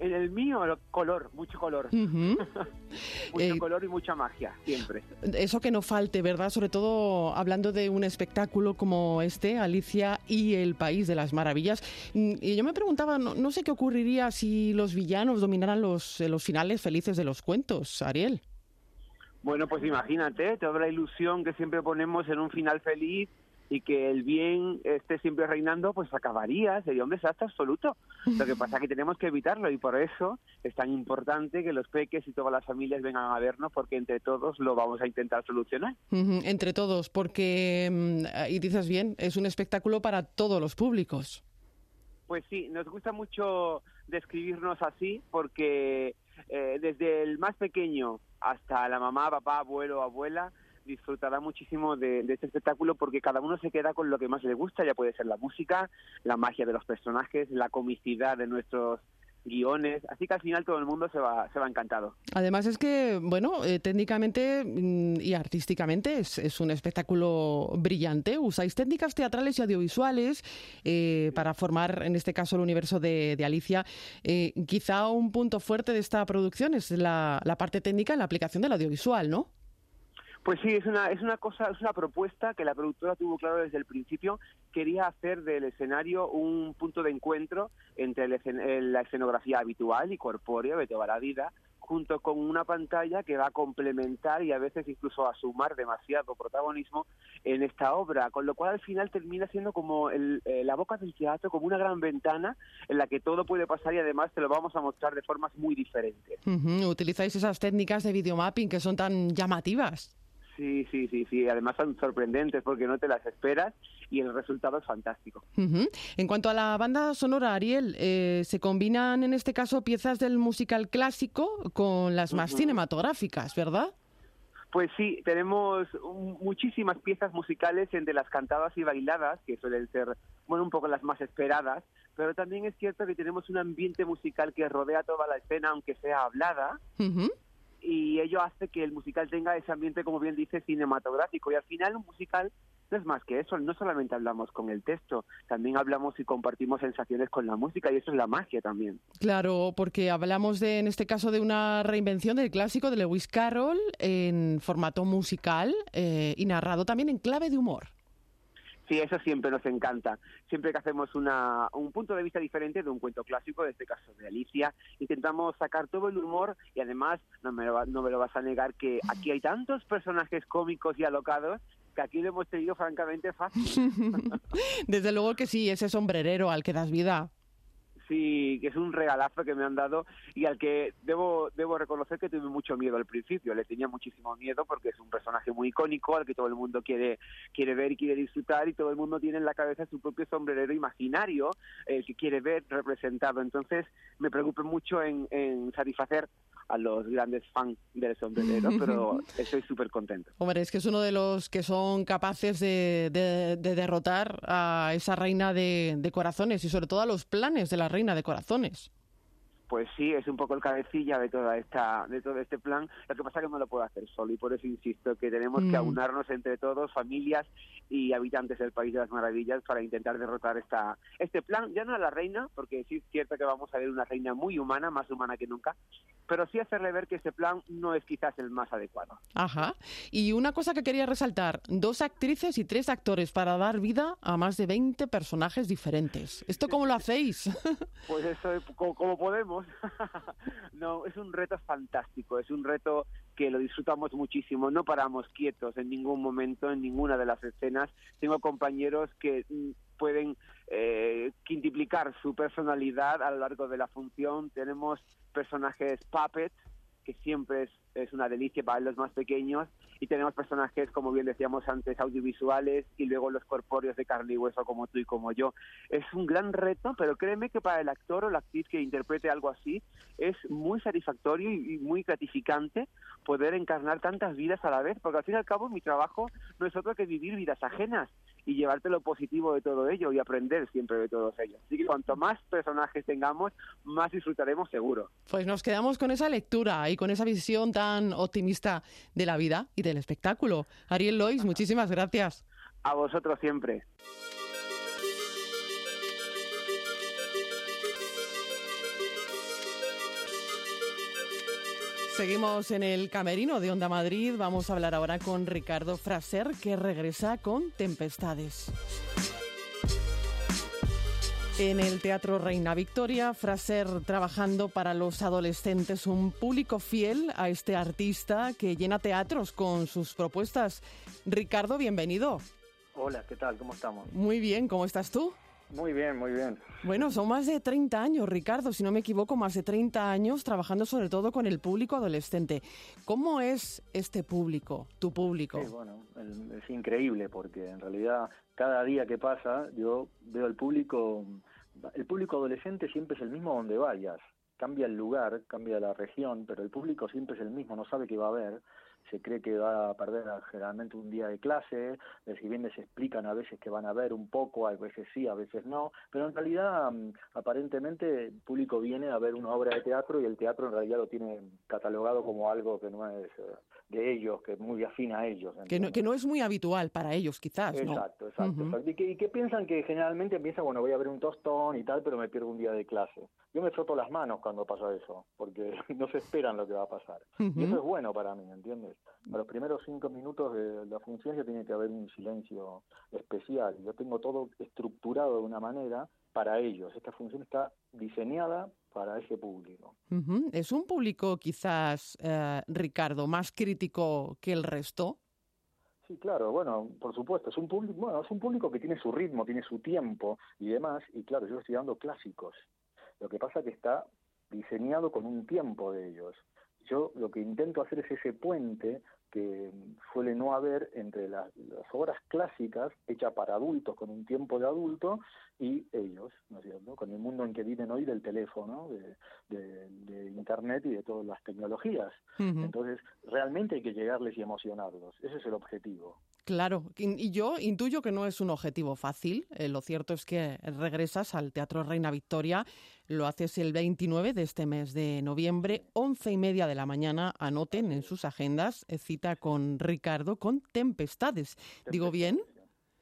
En el mío, color, mucho color. mucho Eh, color y mucha magia, siempre. Eso que no falte, ¿verdad? Sobre todo hablando de un espectáculo como este, Alicia y el País de las Maravillas. Mm, Y yo me preguntaba, no, no sé qué ocurriría si los villanos dominaran los, eh, los finales felices de los cuentos, Ariel. Bueno, pues imagínate, toda la ilusión que siempre ponemos en un final feliz y que el bien esté siempre reinando, pues acabaría, sería un desastre absoluto. Lo que pasa es que tenemos que evitarlo y por eso es tan importante que los peques y todas las familias vengan a vernos porque entre todos lo vamos a intentar solucionar. Entre todos, porque, mm, y dices bien, es un espectáculo para todos los públicos. Pues sí, nos gusta mucho describirnos así porque eh, desde el más pequeño hasta la mamá, papá, abuelo, abuela, disfrutará muchísimo de, de este espectáculo porque cada uno se queda con lo que más le gusta, ya puede ser la música, la magia de los personajes, la comicidad de nuestros guiones, así que al final todo el mundo se va, se va encantado. Además es que, bueno, eh, técnicamente mm, y artísticamente es, es un espectáculo brillante. Usáis técnicas teatrales y audiovisuales eh, para formar, en este caso, el universo de, de Alicia. Eh, quizá un punto fuerte de esta producción es la, la parte técnica en la aplicación del audiovisual, ¿no? Pues sí, es una, es una cosa, es una propuesta que la productora tuvo claro desde el principio. Quería hacer del escenario un punto de encuentro entre el escen- eh, la escenografía habitual y corpórea de toda la vida, junto con una pantalla que va a complementar y a veces incluso a sumar demasiado protagonismo en esta obra, con lo cual al final termina siendo como el- eh, la boca del teatro, como una gran ventana en la que todo puede pasar y además te lo vamos a mostrar de formas muy diferentes. Utilizáis esas técnicas de videomapping que son tan llamativas. Sí, sí, sí, sí. Además son sorprendentes porque no te las esperas y el resultado es fantástico. En cuanto a la banda sonora, Ariel, eh, se combinan en este caso piezas del musical clásico con las más cinematográficas, ¿verdad? Pues sí, tenemos muchísimas piezas musicales entre las cantadas y bailadas, que suelen ser, bueno, un poco las más esperadas, pero también es cierto que tenemos un ambiente musical que rodea toda la escena, aunque sea hablada, Ujú. Y ello hace que el musical tenga ese ambiente, como bien dice, cinematográfico. Y al final un musical no es más que eso, no solamente hablamos con el texto, también hablamos y compartimos sensaciones con la música, y eso es la magia también. Claro, porque hablamos de, en este caso, de una reinvención del clásico de Lewis Carroll en formato musical eh, y narrado también en clave de humor. Sí, eso siempre nos encanta. Siempre que hacemos una, un punto de vista diferente de un cuento clásico, en este caso de Alicia, intentamos sacar todo el humor y además, no me lo, no me lo vas a negar, que aquí hay tantos personajes cómicos y alocados que aquí lo hemos tenido francamente fácil. Desde luego que sí, ese sombrerero al que das vida. Sí, que es un regalazo que me han dado y al que debo debo reconocer que tuve mucho miedo al principio. Le tenía muchísimo miedo porque es un personaje muy icónico al que todo el mundo quiere quiere ver y quiere disfrutar y todo el mundo tiene en la cabeza su propio sombrerero imaginario el que quiere ver representado. Entonces me preocupé mucho en, en satisfacer a los grandes fans del sombrerero, pero estoy súper contento. Hombre, es que es uno de los que son capaces de, de- de derrotar a esa reina de, de corazones y sobre todo a los planes de la reina de corazones. Pues sí, es un poco el cabecilla de toda esta, de todo este plan. Lo que pasa es que no lo puedo hacer solo y por eso insisto que tenemos Mm. que aunarnos entre todos, familias y habitantes del País de las Maravillas, para intentar derrotar esta, este plan. Ya no a la reina, porque sí es cierto que vamos a ver una reina muy humana, más humana que nunca, pero sí hacerle ver que este plan no es quizás el más adecuado. Ajá. Y una cosa que quería resaltar, dos actrices y tres actores para dar vida a más de 20 personajes diferentes. ¿Esto cómo lo hacéis? Pues eso, es como, como podemos. no, es un reto fantástico, es un reto que lo disfrutamos muchísimo, no paramos quietos en ningún momento, en ninguna de las escenas. Tengo compañeros que mm, pueden eh, quintuplicar su personalidad a lo largo de la función. Tenemos personajes puppets, que siempre es, es una delicia para los más pequeños, y tenemos personajes, como bien decíamos antes, audiovisuales y luego los corpóreos de carne hueso como tú y como yo. Es un gran reto, pero créeme que para el actor o la actriz que interprete algo así es muy satisfactorio y, muy gratificante poder encarnar tantas vidas a la vez, porque al fin y al cabo mi trabajo no es otro que vivir vidas ajenas y llevarte lo positivo de todo ello y aprender siempre de todos ellos. Así que cuanto más personajes tengamos, más disfrutaremos seguro. Pues nos quedamos con esa lectura y con esa visión tan optimista de la vida y del espectáculo. Ariel Lois, muchísimas gracias. A vosotros siempre. Seguimos en el camerino de Onda Madrid. Vamos a hablar ahora con Ricardo Fraser, que regresa con Tempestades. En el Teatro Reina Victoria, Fraser trabajando para los adolescentes, un público fiel a este artista que llena teatros con sus propuestas. Ricardo, bienvenido. Hola, ¿qué tal? ¿Cómo estamos? Muy bien, ¿cómo estás tú? Muy bien, muy bien. Bueno, son más de 30 años, Ricardo, si no me equivoco, más de 30 años trabajando sobre todo con el público adolescente. ¿Cómo es este público, tu público? Sí, bueno, es increíble porque en realidad cada día que pasa yo veo el público, el público adolescente siempre es el mismo donde vayas. Cambia el lugar, cambia la región, pero el público siempre es el mismo, no sabe qué va a haber se cree que va a perder generalmente un día de clase, si bien les explican a veces que van a ver un poco, a veces sí, a veces no, pero en realidad mm, aparentemente el público viene a ver una obra de teatro y el teatro en realidad lo tiene catalogado como algo que no es eh, de ellos, que es muy afín a ellos. Que no, que no, es muy habitual para ellos, quizás. Exacto, exacto. Y, que, piensan que generalmente piensan, bueno, voy a ver un tostón y tal, pero me pierdo un día de clase. Yo me froto las manos cuando pasa eso, porque no se esperan lo que va a pasar. Y eso es bueno para mí, ¿entiendes? A los primeros cinco minutos de la función ya tiene que haber un silencio especial. Yo tengo todo estructurado de una manera para ellos. Esta función está diseñada para ese público. ¿Es un público quizás, eh, Ricardo, más crítico que el resto? Sí, claro, bueno, por supuesto, es un público, bueno, es un público que tiene su ritmo, tiene su tiempo y demás, y claro, yo estoy dando clásicos. Lo que pasa es que está diseñado con un tiempo de ellos. Yo lo que intento hacer es ese puente que suele no haber entre las, obras clásicas hechas para adultos con un tiempo de adulto y ellos, ¿no es cierto? Con el mundo en que viven hoy del teléfono, de, internet y de todas las tecnologías. Entonces, realmente hay que llegarles y emocionarlos. Ese es el objetivo. Claro, y yo intuyo que no es un objetivo fácil. Eh, lo cierto es que regresas al Teatro Reina Victoria, lo haces el 29 de este mes de noviembre, once y media de la mañana. Anoten en sus agendas eh, cita con Ricardo con Tempestades. ¿Digo bien?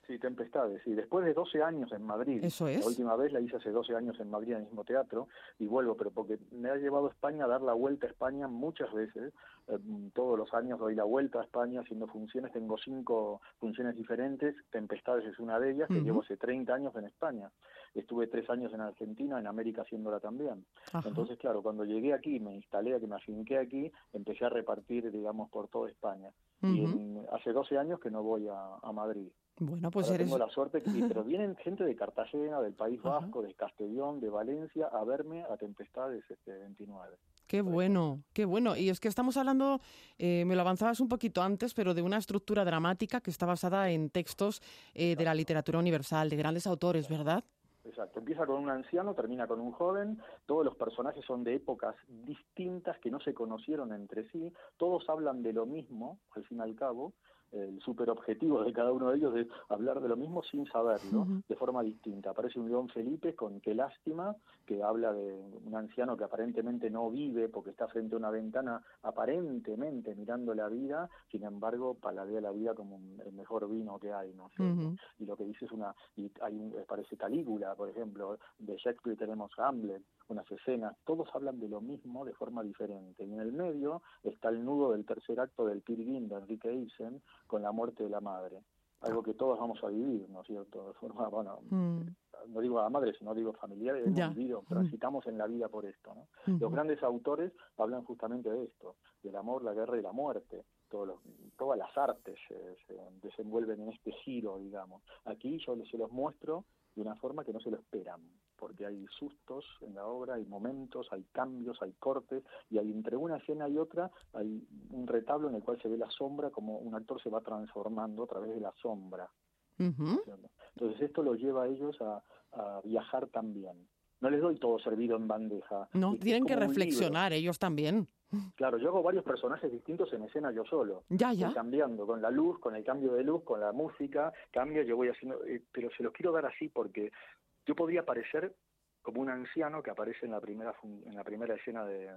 Sí, Tempestades. Y después de 12 años en Madrid. Eso es. La última vez la hice hace 12 años en Madrid, en el mismo teatro, y vuelvo, pero porque me ha llevado a España a dar la vuelta a España muchas veces. Eh, todos los años doy la vuelta a España haciendo funciones. Tengo cinco funciones diferentes. Tempestades es una de ellas, que llevo hace 30 años en España. Estuve tres años en Argentina, en América haciéndola también. Entonces, claro, cuando llegué aquí, me instalé, que me afinqué aquí, empecé a repartir, digamos, por toda España. Y hace 12 años que no voy a Madrid. Bueno, pues eres... Tengo la suerte, que, pero vienen gente de Cartagena, del País Vasco, de Castellón, de Valencia, a verme a Tempestades este 29. Qué bueno, qué bueno. Y es que estamos hablando, eh, me lo avanzabas un poquito antes, pero de una estructura dramática que está basada en textos eh, de la literatura universal, de grandes autores, ¿verdad? Exacto, empieza con un anciano, termina con un joven, todos los personajes son de épocas distintas que no se conocieron entre sí, todos hablan de lo mismo, al fin y al cabo, el super objetivo de cada uno de ellos es hablar de lo mismo sin saberlo, de forma distinta. Aparece un León Felipe con Qué lástima, que habla de un anciano que aparentemente no vive porque está frente a una ventana aparentemente mirando la vida, sin embargo paladea la vida como el mejor vino que hay, ¿no? Y lo que dice es una, y hay un, parece Calígula, por ejemplo, de Shakespeare tenemos Hamlet, unas escenas, todos hablan de lo mismo de forma diferente. Y en el medio está el nudo del tercer acto del Peer de Enrique Eisen, con la muerte de la madre. Algo que todos vamos a vivir, ¿no es cierto? De forma, bueno, mm. no digo a la madre, sino digo familiares, hemos vivido, mm. transitamos en la vida por esto, ¿no? Los grandes autores hablan justamente de esto, del amor, la guerra y la muerte. Todos todas las artes se, desenvuelven en este giro, digamos. Aquí yo se los muestro de una forma que no se lo esperan, porque hay sustos en la obra, hay momentos, hay cambios, hay cortes, y hay entre una escena y otra hay un retablo en el cual se ve la sombra como un actor se va transformando a través de la sombra. Entonces esto lo lleva a ellos a, a viajar también. No les doy todo servido en bandeja. No, tienen que reflexionar ellos también. Claro, yo hago varios personajes distintos en escena yo solo. Ya, ya. cambiando con la luz, con el cambio de luz, con la música, cambio, yo voy haciendo, eh, pero se los quiero dar así porque yo podría parecer como un anciano que aparece en la primera en la primera escena de,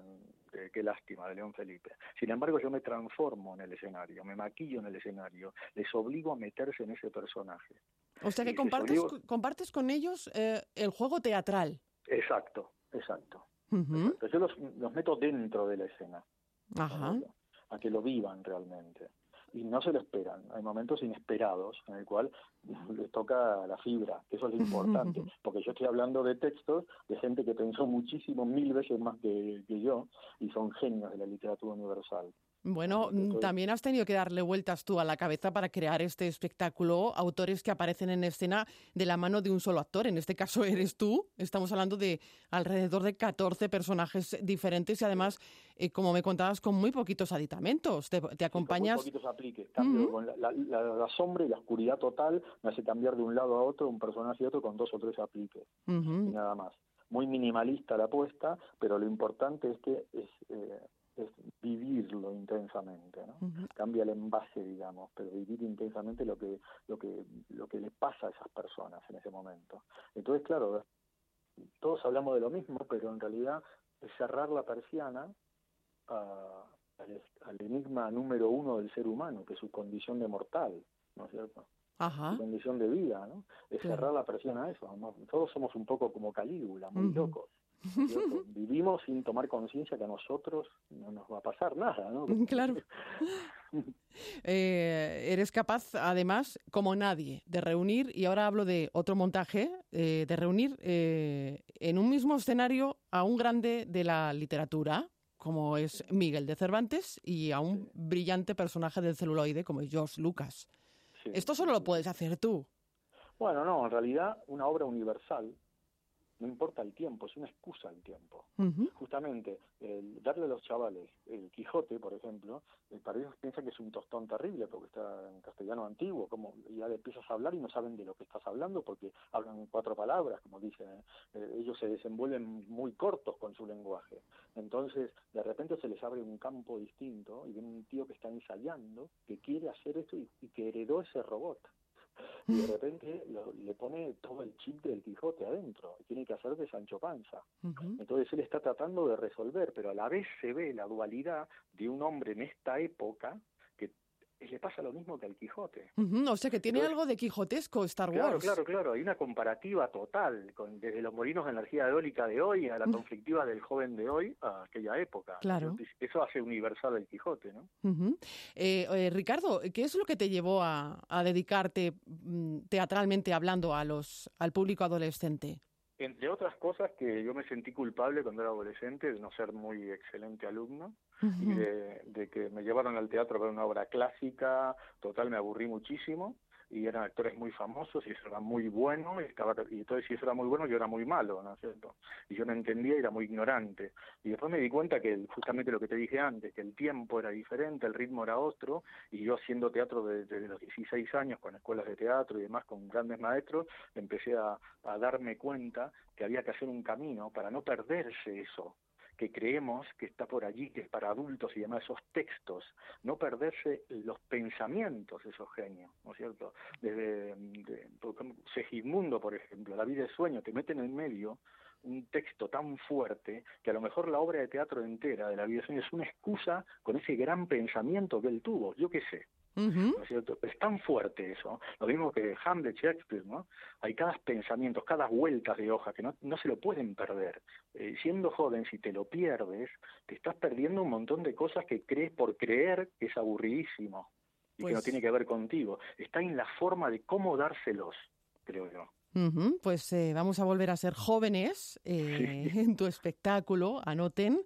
Qué lástima de León Felipe. Sin embargo, yo me transformo en el escenario, me maquillo en el escenario, les obligo a meterse en ese personaje. O sea que compartes, compartes con ellos eh, el juego teatral. Exacto, exacto. Yo los, los, meto dentro de la escena. A que lo vivan realmente. Y no se lo esperan. Hay momentos inesperados en el cual les toca la fibra, que eso es lo importante. Porque yo estoy hablando de textos de gente que pensó muchísimo, mil veces más que, que yo, y son genios de la literatura universal. Bueno, mm, también has tenido que darle vueltas tú a la cabeza para crear este espectáculo, autores que aparecen en escena de la mano de un solo actor, en este caso eres tú, estamos hablando de alrededor de 14 personajes diferentes y además, eh, como me contabas, con muy poquitos aditamentos, te, acompañas... con muy poquitos apliques, cambio con la, sombra y la oscuridad total me hace cambiar de un lado a otro un personaje y otro con dos o tres apliques, y nada más. Muy minimalista la apuesta, pero lo importante es que es... Eh, es vivirlo intensamente, ¿no? Cambia el envase, digamos, pero vivir intensamente lo que, lo que, lo que le pasa a esas personas en ese momento. Entonces, claro, todos hablamos de lo mismo, pero en realidad es cerrar la persiana al, enigma número uno del ser humano, que es su condición de mortal, ¿no es cierto? Su condición de vida, ¿no? Es cerrar la persiana a eso. Todos somos un poco como Calígula, muy locos. Vivimos sin tomar conciencia que a nosotros no nos va a pasar nada, ¿no? Claro. Eh, eres capaz, además, como nadie, de reunir, y ahora hablo de otro montaje, eh, de reunir eh, en un mismo escenario a un grande de la literatura, como es Miguel de Cervantes, y a un brillante personaje del celuloide, como es George Lucas. Esto solo lo puedes hacer tú. Bueno, no, en realidad una obra universal no importa el tiempo, es una excusa el tiempo. Justamente, el darle a los chavales el Quijote, por ejemplo, eh, para ellos piensan que es un tostón terrible porque está en castellano antiguo, como ya le empiezas a hablar y no saben de lo que estás hablando porque hablan cuatro palabras, como dicen, ¿eh? Eh, ellos se desenvuelven muy cortos con su lenguaje. Entonces, de repente se les abre un campo distinto y ven un tío que está ensayando, que quiere hacer esto y que heredó ese robot y de repente le pone todo el chip del Quijote adentro y tiene que hacer de Sancho Panza. Entonces él está tratando de resolver, pero a la vez se ve la dualidad de un hombre en esta época le pasa lo mismo que al Quijote. o sea que tiene algo de quijotesco Star Wars. Claro, claro, claro. Hay una comparativa total, con, desde los molinos de energía eólica de hoy a la conflictiva del joven de hoy a aquella época. Claro. Eso hace universal el Quijote, ¿no? Eh, eh, Ricardo, ¿qué es lo que te llevó a, a dedicarte mm, teatralmente hablando a los, al público adolescente? Entre otras cosas que yo me sentí culpable cuando era adolescente de no ser muy excelente alumno y de, que me llevaron al teatro a ver una obra clásica, total me aburrí muchísimo y eran actores muy famosos y eso era muy bueno y, estaba, y entonces si eso era muy bueno yo era muy malo, ¿no es cierto? Y yo no entendía y era muy ignorante. Y después me di cuenta que justamente lo que te dije antes, que el tiempo era diferente, el ritmo era otro y yo haciendo teatro desde, los 16 años con escuelas de teatro y demás, con grandes maestros, empecé a darme cuenta que había que hacer un camino para no perderse eso, que creemos que está por allí, que es para adultos y demás, esos textos, no perderse los pensamientos de esos genios, ¿no es cierto? Desde de, Segismundo, por ejemplo, La vida es sueño, te meten en medio un texto tan fuerte que a lo mejor la obra de teatro entera de La vida es sueño es una excusa con ese gran pensamiento que él tuvo, yo qué sé, es tan fuerte eso, lo mismo que Hamlet, Shakespeare, ¿no? Hay cada pensamiento, cada vuelta de hoja que no, no se lo pueden perder. Eh, siendo joven, si te lo pierdes, te estás perdiendo un montón de cosas que crees por creer que es aburridísimo y que no pues tiene que ver contigo. Está en la forma de cómo dárselos, creo yo. Pues eh, vamos a volver a ser jóvenes eh, en tu espectáculo, anoten.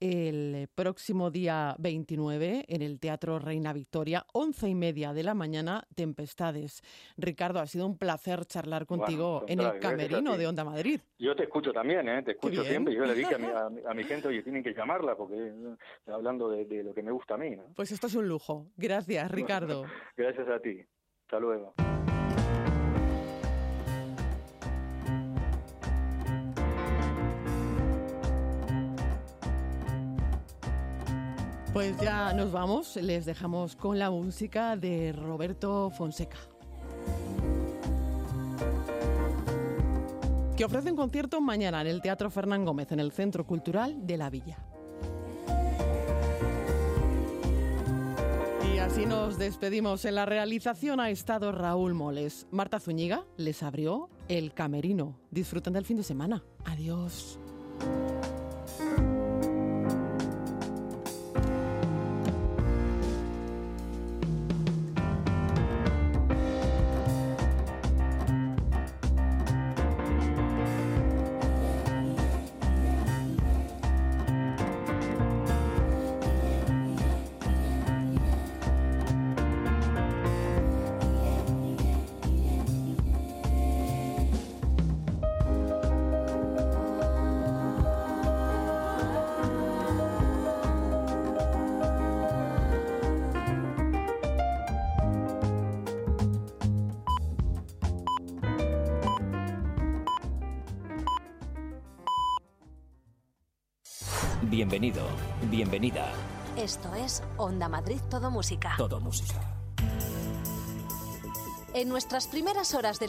El próximo día 29 en el Teatro Reina Victoria, once y media de la mañana, Tempestades. Ricardo, ha sido un placer charlar contigo en el camerino de Onda Madrid. Yo te escucho también, ¿eh? te escucho siempre. Yo le dije a mi, a, mi, gente, oye, tienen que llamarla porque eh, hablando de, lo que me gusta a mí. Pues esto es un lujo. Gracias, Ricardo. Gracias a ti. Hasta luego. Pues ya nos vamos, les dejamos con la música de Roberto Fonseca. Que ofrece un concierto mañana en el Teatro Fernán Gómez, en el Centro Cultural de la Villa. Y así nos despedimos. En la realización ha estado Raúl Moles. Marta Zúñiga les abrió el camerino. Disfruten del fin de semana. Adiós. Onda Madrid Todo Música. Todo Música. En nuestras primeras horas de la